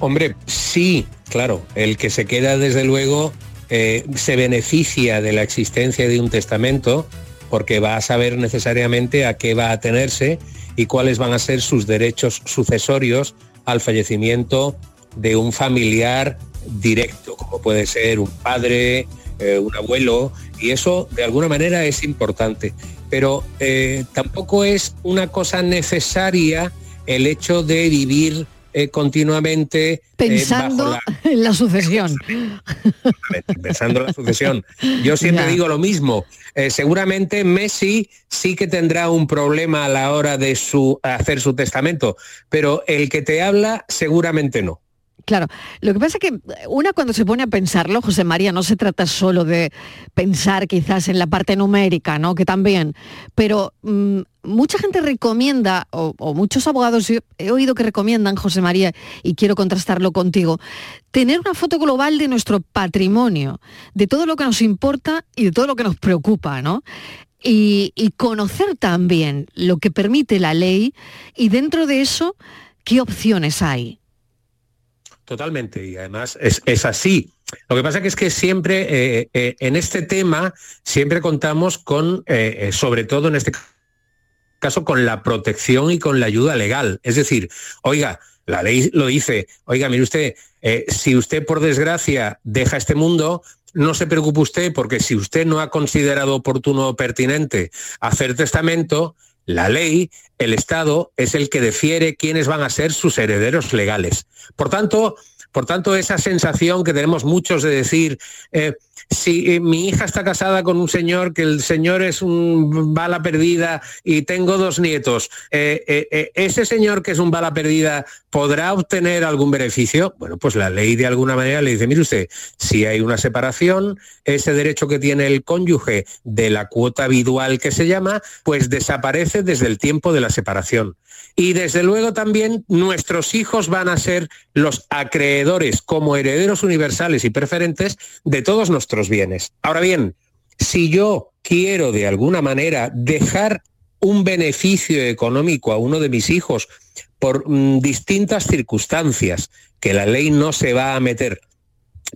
Hombre, sí, claro, el que se queda desde luego eh, se beneficia de la existencia de un testamento porque va a saber necesariamente a qué va a tenerse y cuáles van a ser sus derechos sucesorios al fallecimiento de un familiar directo, como puede ser un padre, eh, un abuelo, y eso de alguna manera es importante. Pero eh, tampoco es una cosa necesaria el hecho de vivir eh, continuamente pensando en la sucesión. Pensando en la sucesión. Yo siempre digo lo mismo. Eh, seguramente Messi sí que tendrá un problema a la hora de su, hacer su testamento, pero el que te habla seguramente no. Claro, lo que pasa es que una cuando se pone a pensarlo, José María, no se trata solo de pensar quizás en la parte numérica, ¿no? Que también, pero mm, mucha gente recomienda, o, muchos abogados he oído que recomiendan, José María, y quiero contrastarlo contigo, tener una foto global de nuestro patrimonio, de todo lo que nos importa y de todo lo que nos preocupa, ¿no? y conocer también lo que permite la ley y dentro de eso, ¿qué opciones hay? Totalmente, y además es, así. Lo que pasa es que siempre eh, eh, en este tema siempre contamos con, eh, sobre todo en este caso, con la protección y con la ayuda legal. Es decir, oiga, la ley lo dice, oiga, mire usted, si usted por desgracia deja este mundo, no se preocupe usted porque si usted no ha considerado oportuno o pertinente hacer testamento, la ley, el Estado, es el que defiere quiénes van a ser sus herederos legales. Por tanto, por tanto, esa sensación que tenemos muchos de decir, eh, si eh, mi hija está casada con un señor, que el señor es un bala perdida y tengo dos nietos, eh, ¿ese señor que es un bala perdida podrá obtener algún beneficio? Bueno, pues la ley de alguna manera le dice, mire usted, si hay una separación, ese derecho que tiene el cónyuge de la cuota habitual que se llama, pues desaparece desde el tiempo de la separación. Y desde luego también nuestros hijos van a ser los acreedores como herederos universales y preferentes de todos Ahora bien, si yo quiero de alguna manera dejar un beneficio económico a uno de mis hijos por mm, distintas circunstancias que la ley no se va a meter,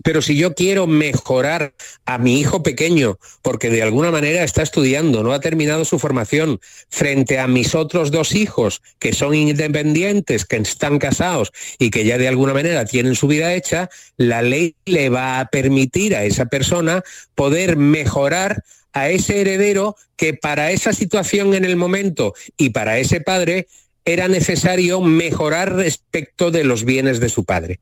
pero si yo quiero mejorar a mi hijo pequeño, porque de alguna manera está estudiando, no ha terminado su formación, frente a mis otros dos hijos que son independientes, que están casados y que ya de alguna manera tienen su vida hecha, la ley le va a permitir a esa persona poder mejorar a ese heredero que para esa situación en el momento y para ese padre era necesario mejorar respecto de los bienes de su padre.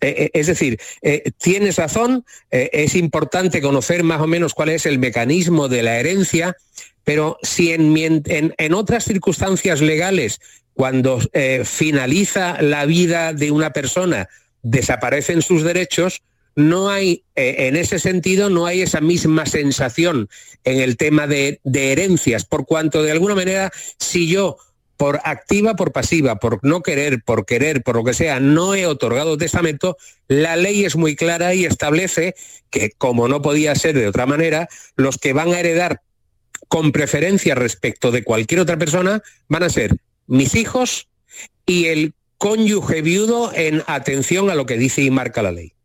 Eh, eh, es decir, eh, tienes razón, es importante conocer más o menos cuál es el mecanismo de la herencia, pero si en, otras circunstancias legales, cuando finaliza la vida de una persona, desaparecen sus derechos, no hay, en ese sentido, no hay esa misma sensación en el tema de, de herencias, por cuanto de alguna manera, si yo por activa, por pasiva, por no querer, por querer, por lo que sea, no he otorgado testamento, la ley es muy clara y establece que, como no podía ser de otra manera, los que van a heredar con preferencia respecto de cualquier otra persona van a ser mis hijos y el cónyuge viudo en atención a lo que dice y marca la ley.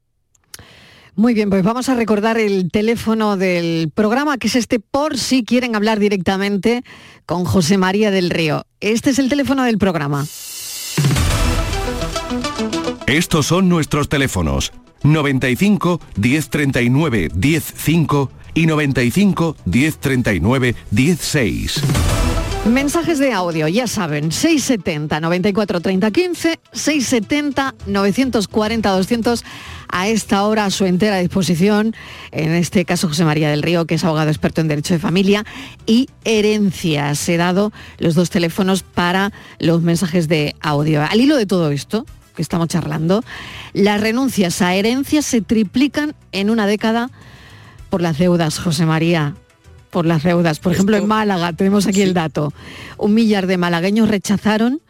Muy bien, pues vamos a recordar el teléfono del programa, que es este por si quieren hablar directamente con José María del Río. Este es el teléfono del programa. Estos son nuestros teléfonos. 95 1039 105 y 95 1039 16. Mensajes de audio, ya saben, 670 94 30 15, 670 940 200 a esta hora a su entera disposición, en este caso José María del Río, que es abogado experto en Derecho de Familia y Herencias. He dado los dos teléfonos para los mensajes de audio. Al hilo de todo esto que estamos charlando, las renuncias a herencias se triplican en una década por las deudas, José María por las deudas. Por ejemplo, en Málaga, tenemos aquí el dato, un millar de malagueños rechazaron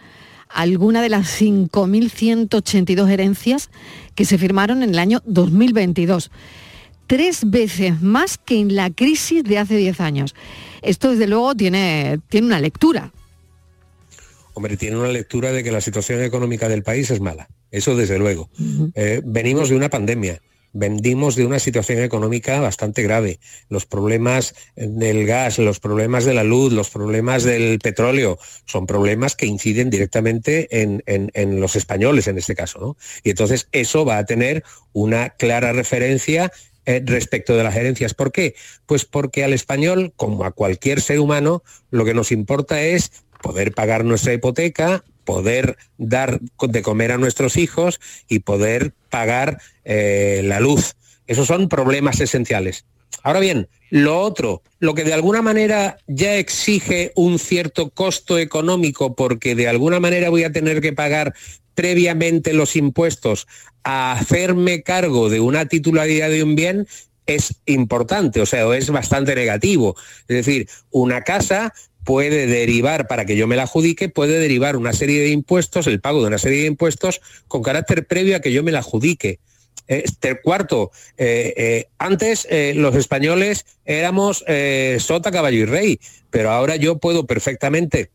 alguna de las 5.182 herencias que se firmaron en el año 2022. Tres veces más que en la crisis de hace 10 años. Esto, desde luego, tiene, tiene una lectura. Hombre, tiene una lectura de que la situación económica del país es mala. Eso, desde luego. Eh, venimos de una pandemia vendimos de una situación económica bastante grave. Los problemas del gas, los problemas de la luz, los problemas del petróleo, son problemas que inciden directamente en, los españoles en este caso. Y entonces eso va a tener una clara referencia eh, respecto de las herencias. ¿Por qué? Pues porque al español, como a cualquier ser humano, lo que nos importa es poder pagar nuestra hipoteca, poder dar de comer a nuestros hijos y poder pagar eh, la luz. Esos son problemas esenciales. Ahora bien, lo otro, lo que de alguna manera ya exige un cierto costo económico porque de alguna manera voy a tener que pagar previamente los impuestos a hacerme cargo de una titularidad de un bien, es importante, o sea, es bastante negativo. Es decir, una casa puede derivar, para que yo me la adjudique, puede derivar una serie de impuestos, el pago de una serie de impuestos con carácter previo a que yo me la adjudique. Este cuarto, eh, eh, antes eh, los españoles éramos sota, caballo y rey, pero ahora yo puedo perfectamente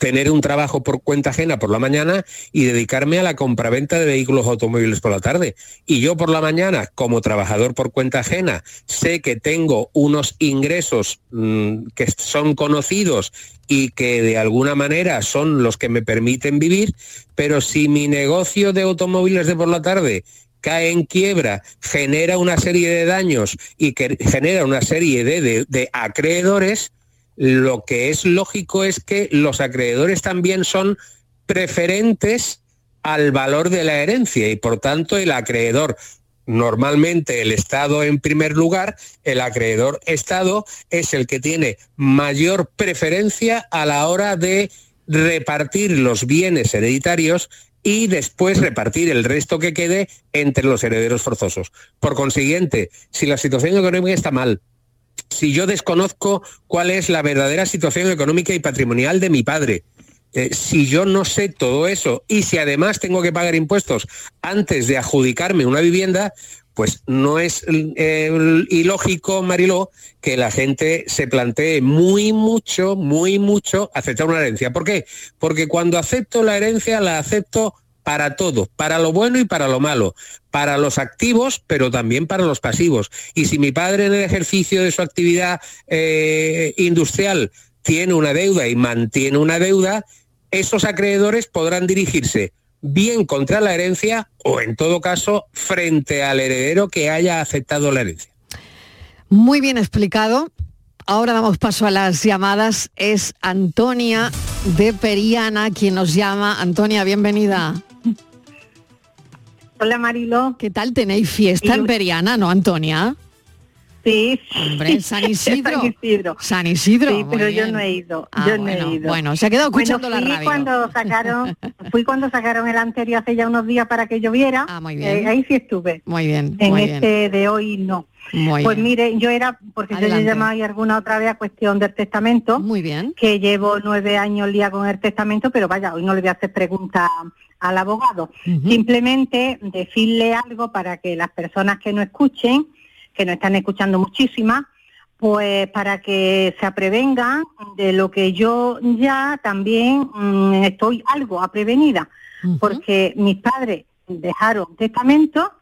tener un trabajo por cuenta ajena por la mañana y dedicarme a la compraventa de vehículos automóviles por la tarde. Y yo por la mañana, como trabajador por cuenta ajena, sé que tengo unos ingresos mm, que son conocidos y que de alguna manera son los que me permiten vivir, pero si mi negocio de automóviles de por la tarde cae en quiebra, genera una serie de daños y genera una serie de acreedores, lo que es lógico es que los acreedores también son preferentes al valor de la herencia y por tanto el acreedor normalmente el Estado en primer lugar, el acreedor Estado es el que tiene mayor preferencia a la hora de repartir los bienes hereditarios y después repartir el resto que quede entre los herederos forzosos. Por consiguiente, si la situación económica está mal, si yo desconozco cuál es la verdadera situación económica y patrimonial de mi padre, eh, si yo no sé todo eso y si además tengo que pagar impuestos antes de adjudicarme una vivienda, pues no es eh, ilógico, Mariló, que la gente se plantee muy mucho, muy mucho aceptar una herencia. ¿Por qué? Porque cuando acepto la herencia la acepto para todo, para lo bueno y para lo malo, para los activos, pero también para los pasivos. Y si mi padre en el ejercicio de su actividad eh, industrial tiene una deuda y mantiene una deuda, esos acreedores podrán dirigirse bien contra la herencia o en todo caso frente al heredero que haya aceptado la herencia. Muy bien explicado. Ahora damos paso a las llamadas. Es Antonia de Periana quien nos llama. Antonia, bienvenida. Hola Marilo. ¿Qué tal? ¿Tenéis fiesta en Periana, no, Antonia? Sí. Hombre, San Isidro. San Isidro. San Isidro. Sí, pero yo no he ido. Ah, yo no bueno, he ido. bueno, se ha quedado escuchando Bueno, la fui radio. cuando sacaron, fui cuando sacaron el anterior hace ya unos días para que lloviera. Ah, muy bien. Eh, ahí sí estuve. Muy bien, En muy este bien. de hoy no. Muy pues bien. mire, yo era, porque yo Adelante. he llamado y alguna otra vez a cuestión del testamento. Muy bien. Que llevo nueve años día con el testamento, pero vaya, hoy no le voy a hacer preguntas al abogado. Simplemente decirle algo para que las personas que no escuchen, que no están escuchando muchísimas, pues para que se prevengan de lo que yo ya también mm, estoy algo prevenida, porque mis padres dejaron testamento,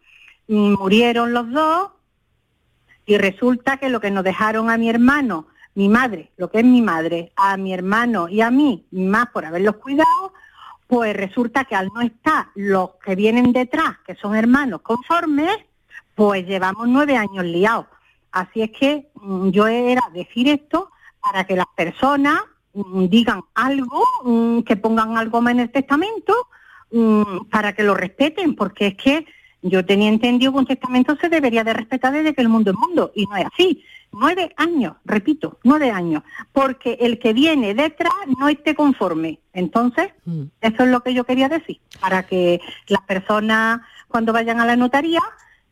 mm, murieron los dos y resulta que lo que nos dejaron a mi hermano, mi madre, lo que es mi madre, a mi hermano y a mí, más por haberlos cuidado, pues resulta que al no estar los que vienen detrás, que son hermanos conformes, pues llevamos nueve años liados. Así es que mm, yo era decir esto para que las personas mm, digan algo, mm, que pongan algo más en el testamento, para que lo respeten, porque es que yo tenía entendido que un testamento se debería de respetar desde que el mundo es mundo, y no es así. Nueve años, repito, nueve años, porque el que viene detrás no esté conforme. Entonces, eso es lo que yo quería decir, para que las personas cuando vayan a la notaría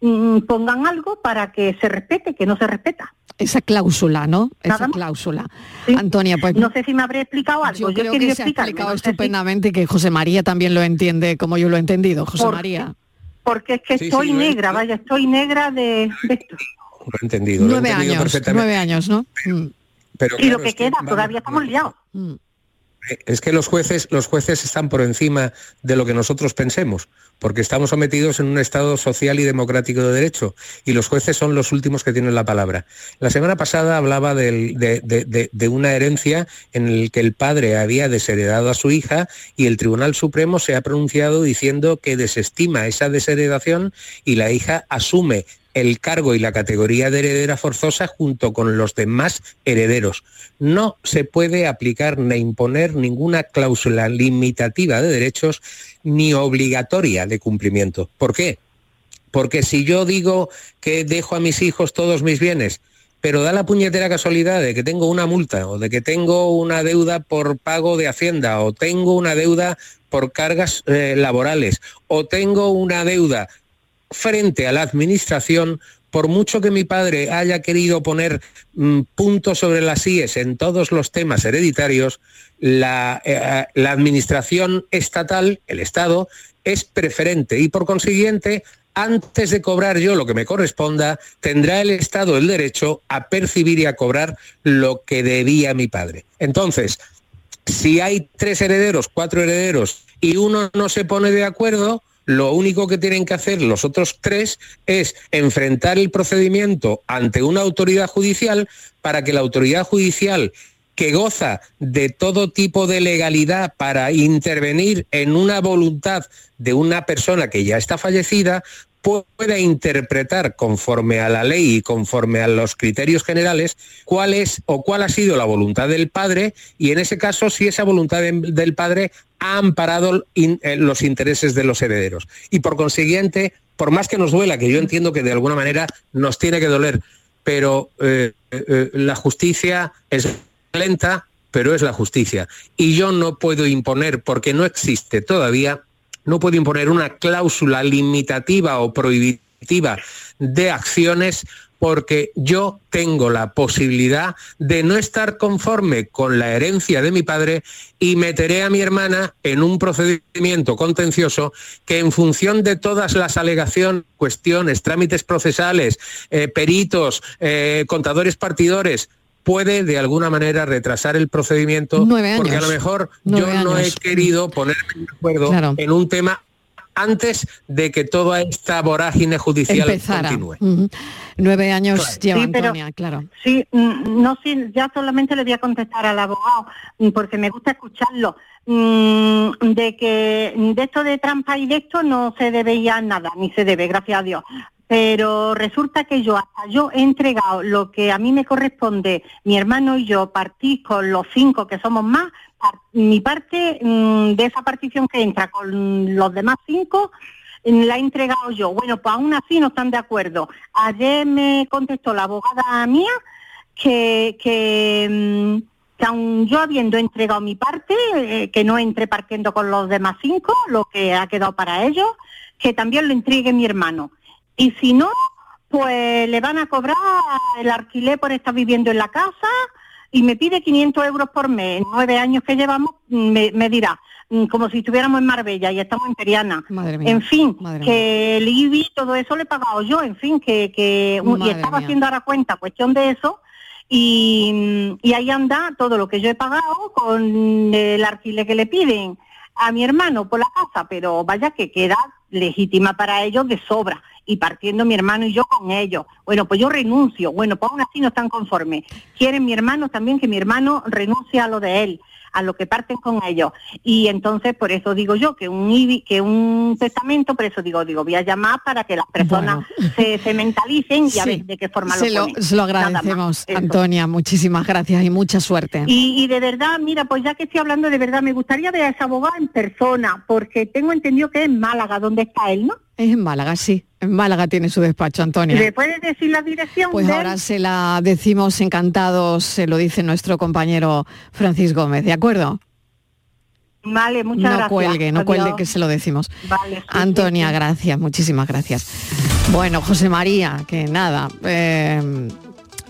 mm, pongan algo para que se respete, que no se respeta. Esa cláusula, ¿no? Esa cláusula. Antonia, pues No sé si me habré explicado algo. yo Yo, creo que se ha explicado no sé si- estupendamente y que José María también lo entiende como yo lo he entendido. José ¿Por María. Porque es que Sí, estoy sí, negra, vaya, estoy negra de, de esto. Lo he entendido, lo he Nueve entendido años, perfectamente. nueve años, ¿no? Mm. Pero y lo que queda, vamos, todavía estamos liados. Es que los jueces, los jueces están por encima de lo que nosotros pensemos, porque estamos sometidos en un Estado social y democrático de derecho, y los jueces son los últimos que tienen la palabra. La semana pasada hablaba de, de- una herencia en el que el padre había desheredado a su hija y el Tribunal Supremo se ha pronunciado diciendo que desestima esa desheredación y la hija asume el cargo y la categoría de heredera forzosa junto con los demás herederos. No se puede aplicar ni imponer ninguna cláusula limitativa de derechos ni obligatoria de cumplimiento. ¿Por qué? Porque si yo digo que dejo a mis hijos todos mis bienes, pero da la puñetera casualidad de que tengo una multa o de que tengo una deuda por pago de Hacienda o tengo una deuda por cargas eh, laborales o tengo una deuda frente a la administración, por mucho que mi padre haya querido poner mm, puntos sobre las IES en todos los temas hereditarios, la, eh, la administración estatal, el Estado, es preferente y por consiguiente antes de cobrar yo lo que me corresponda, tendrá el Estado el derecho a percibir y a cobrar lo que debía mi padre. Entonces, si hay tres herederos, cuatro herederos y uno no se pone de acuerdo, lo único que tienen que hacer los otros tres es enfrentar el procedimiento ante una autoridad judicial para que la autoridad judicial que goza de todo tipo de legalidad para intervenir en una voluntad de una persona que ya está fallecida, pueda interpretar conforme a la ley y conforme a los criterios generales cuál es o cuál ha sido la voluntad del padre y en ese caso si esa voluntad del padre ha amparado eh, los intereses de los herederos. Y por consiguiente, por más que nos duela, que yo entiendo que de alguna manera nos tiene que doler, pero eh, eh, la justicia es lenta, pero es la justicia. Y yo no puedo imponer, porque no existe todavía, no puedo imponer una cláusula limitativa o prohibitiva de acciones porque yo tengo la posibilidad de no estar conforme con la herencia de mi padre y meteré a mi hermana en un procedimiento contencioso que en función de todas las alegaciones, cuestiones, trámites procesales, eh, peritos, eh, contadores partidores, puede de alguna manera retrasar el procedimiento porque a lo mejor yo no he querido ponerme de acuerdo en un tema antes de que toda esta vorágine judicial continúe. Nueve años lleva Antonia, claro. Sí, mm, no, sí, ya solamente le voy a contestar al abogado, mm, porque me gusta escucharlo, mm, de que de esto de trampa y de esto no se debía nada, ni se debe, gracias a Dios pero resulta que yo hasta yo he entregado lo que a mí me corresponde, mi hermano y yo partí con los cinco que somos más, mi parte mm, de esa partición que entra con los demás cinco mm, la he entregado yo. Bueno, pues aún así no están de acuerdo. Ayer me contestó la abogada mía que, que, mm, aún yo habiendo entregado mi parte, eh, que no entre partiendo con los demás cinco, lo que ha quedado para ellos, que también lo entregue mi hermano y si no, pues le van a cobrar el alquiler por estar viviendo en la casa y me pide 500 euros por mes. Nueve años que llevamos, me, dirá, mm, como si estuviéramos en Marbella y estamos en Periana. en fin, que el IBI, todo eso le he pagado yo, en fin, que, que y estaba haciendo ahora cuenta, cuestión de eso, y, y, ahí anda todo lo que yo he pagado con el alquiler que le piden a mi hermano por la casa, pero vaya que queda legítima para ellos de sobra y partiendo mi hermano y yo con ellos. Bueno, pues yo renuncio. Bueno, pues aún así no están conformes. Quieren mi hermano también que mi hermano renuncie a lo de él a lo que parten con ellos. Y entonces, por eso digo yo que un que un testamento, por eso digo, digo, voy a llamar para que las personas se, mentalicen y a ver de qué forma se lo, Se lo agradecemos, Antonia, muchísimas gracias y mucha suerte. Y, de verdad, mira, pues ya que estoy hablando de verdad, me gustaría ver a ese abogado en persona, porque tengo entendido que es en Málaga, donde está él, ¿no? Es en Málaga, sí. En Málaga tiene su despacho, Antonia. ¿Le puedes decir la dirección? Pues ahora se la decimos encantados, se lo dice nuestro compañero Francis Gómez, ¿de acuerdo? Vale, muchas no gracias. No cuelgue, no cuelgue que se lo decimos. Vale, Antonia, gracias, muchísimas gracias. Bueno, José María, que nada, eh,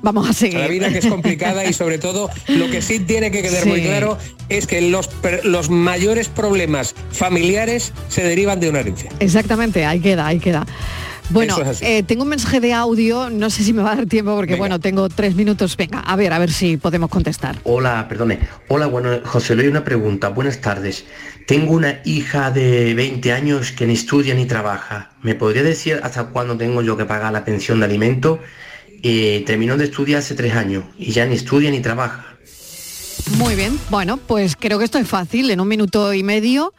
vamos a seguir. La vida que es complicada y sobre todo lo que sí tiene que quedar muy claro es que los, los mayores problemas familiares se derivan de una herencia. Exactamente, ahí queda, ahí queda. Bueno, eh, tengo un mensaje de audio, no sé si me va a dar tiempo porque bueno, tengo tres minutos. Venga, a ver, a ver si podemos contestar. Hola, perdone. Hola, bueno, José, le doy una pregunta. Buenas tardes. Tengo una hija de 20 años que ni estudia ni trabaja. ¿Me podría decir hasta cuándo tengo yo que pagar la pensión de alimento? Eh, terminó de estudiar hace tres años y ya ni estudia ni trabaja. Muy bien, bueno, pues creo que esto es fácil, en un minuto y medio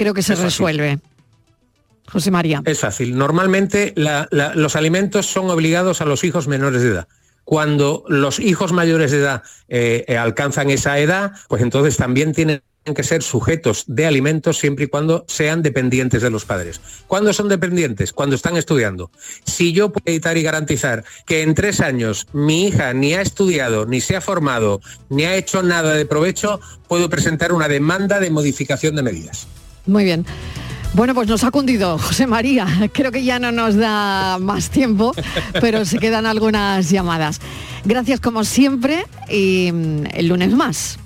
creo que se resuelve. José María. Es fácil. Normalmente los alimentos son obligados a los hijos menores de edad. Cuando los hijos mayores de edad eh, alcanzan esa edad, pues entonces también tienen que ser sujetos de alimentos siempre y cuando sean dependientes de los padres. ¿Cuándo son dependientes? Cuando están estudiando. Si yo puedo evitar y garantizar que en tres años mi hija ni ha estudiado, ni se ha formado, ni ha hecho nada de provecho, puedo presentar una demanda de modificación de medidas. Muy bien. Bueno, pues nos ha cundido José María. Creo que ya no nos da más tiempo, pero se quedan algunas llamadas. Gracias como siempre y mm, el lunes más.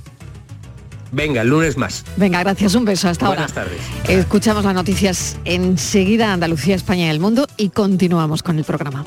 Venga, el lunes más. Venga, gracias, un beso, hasta Buenas ahora. tardes. Escuchamos las noticias enseguida, Andalucía, España y el mundo y continuamos con el programa.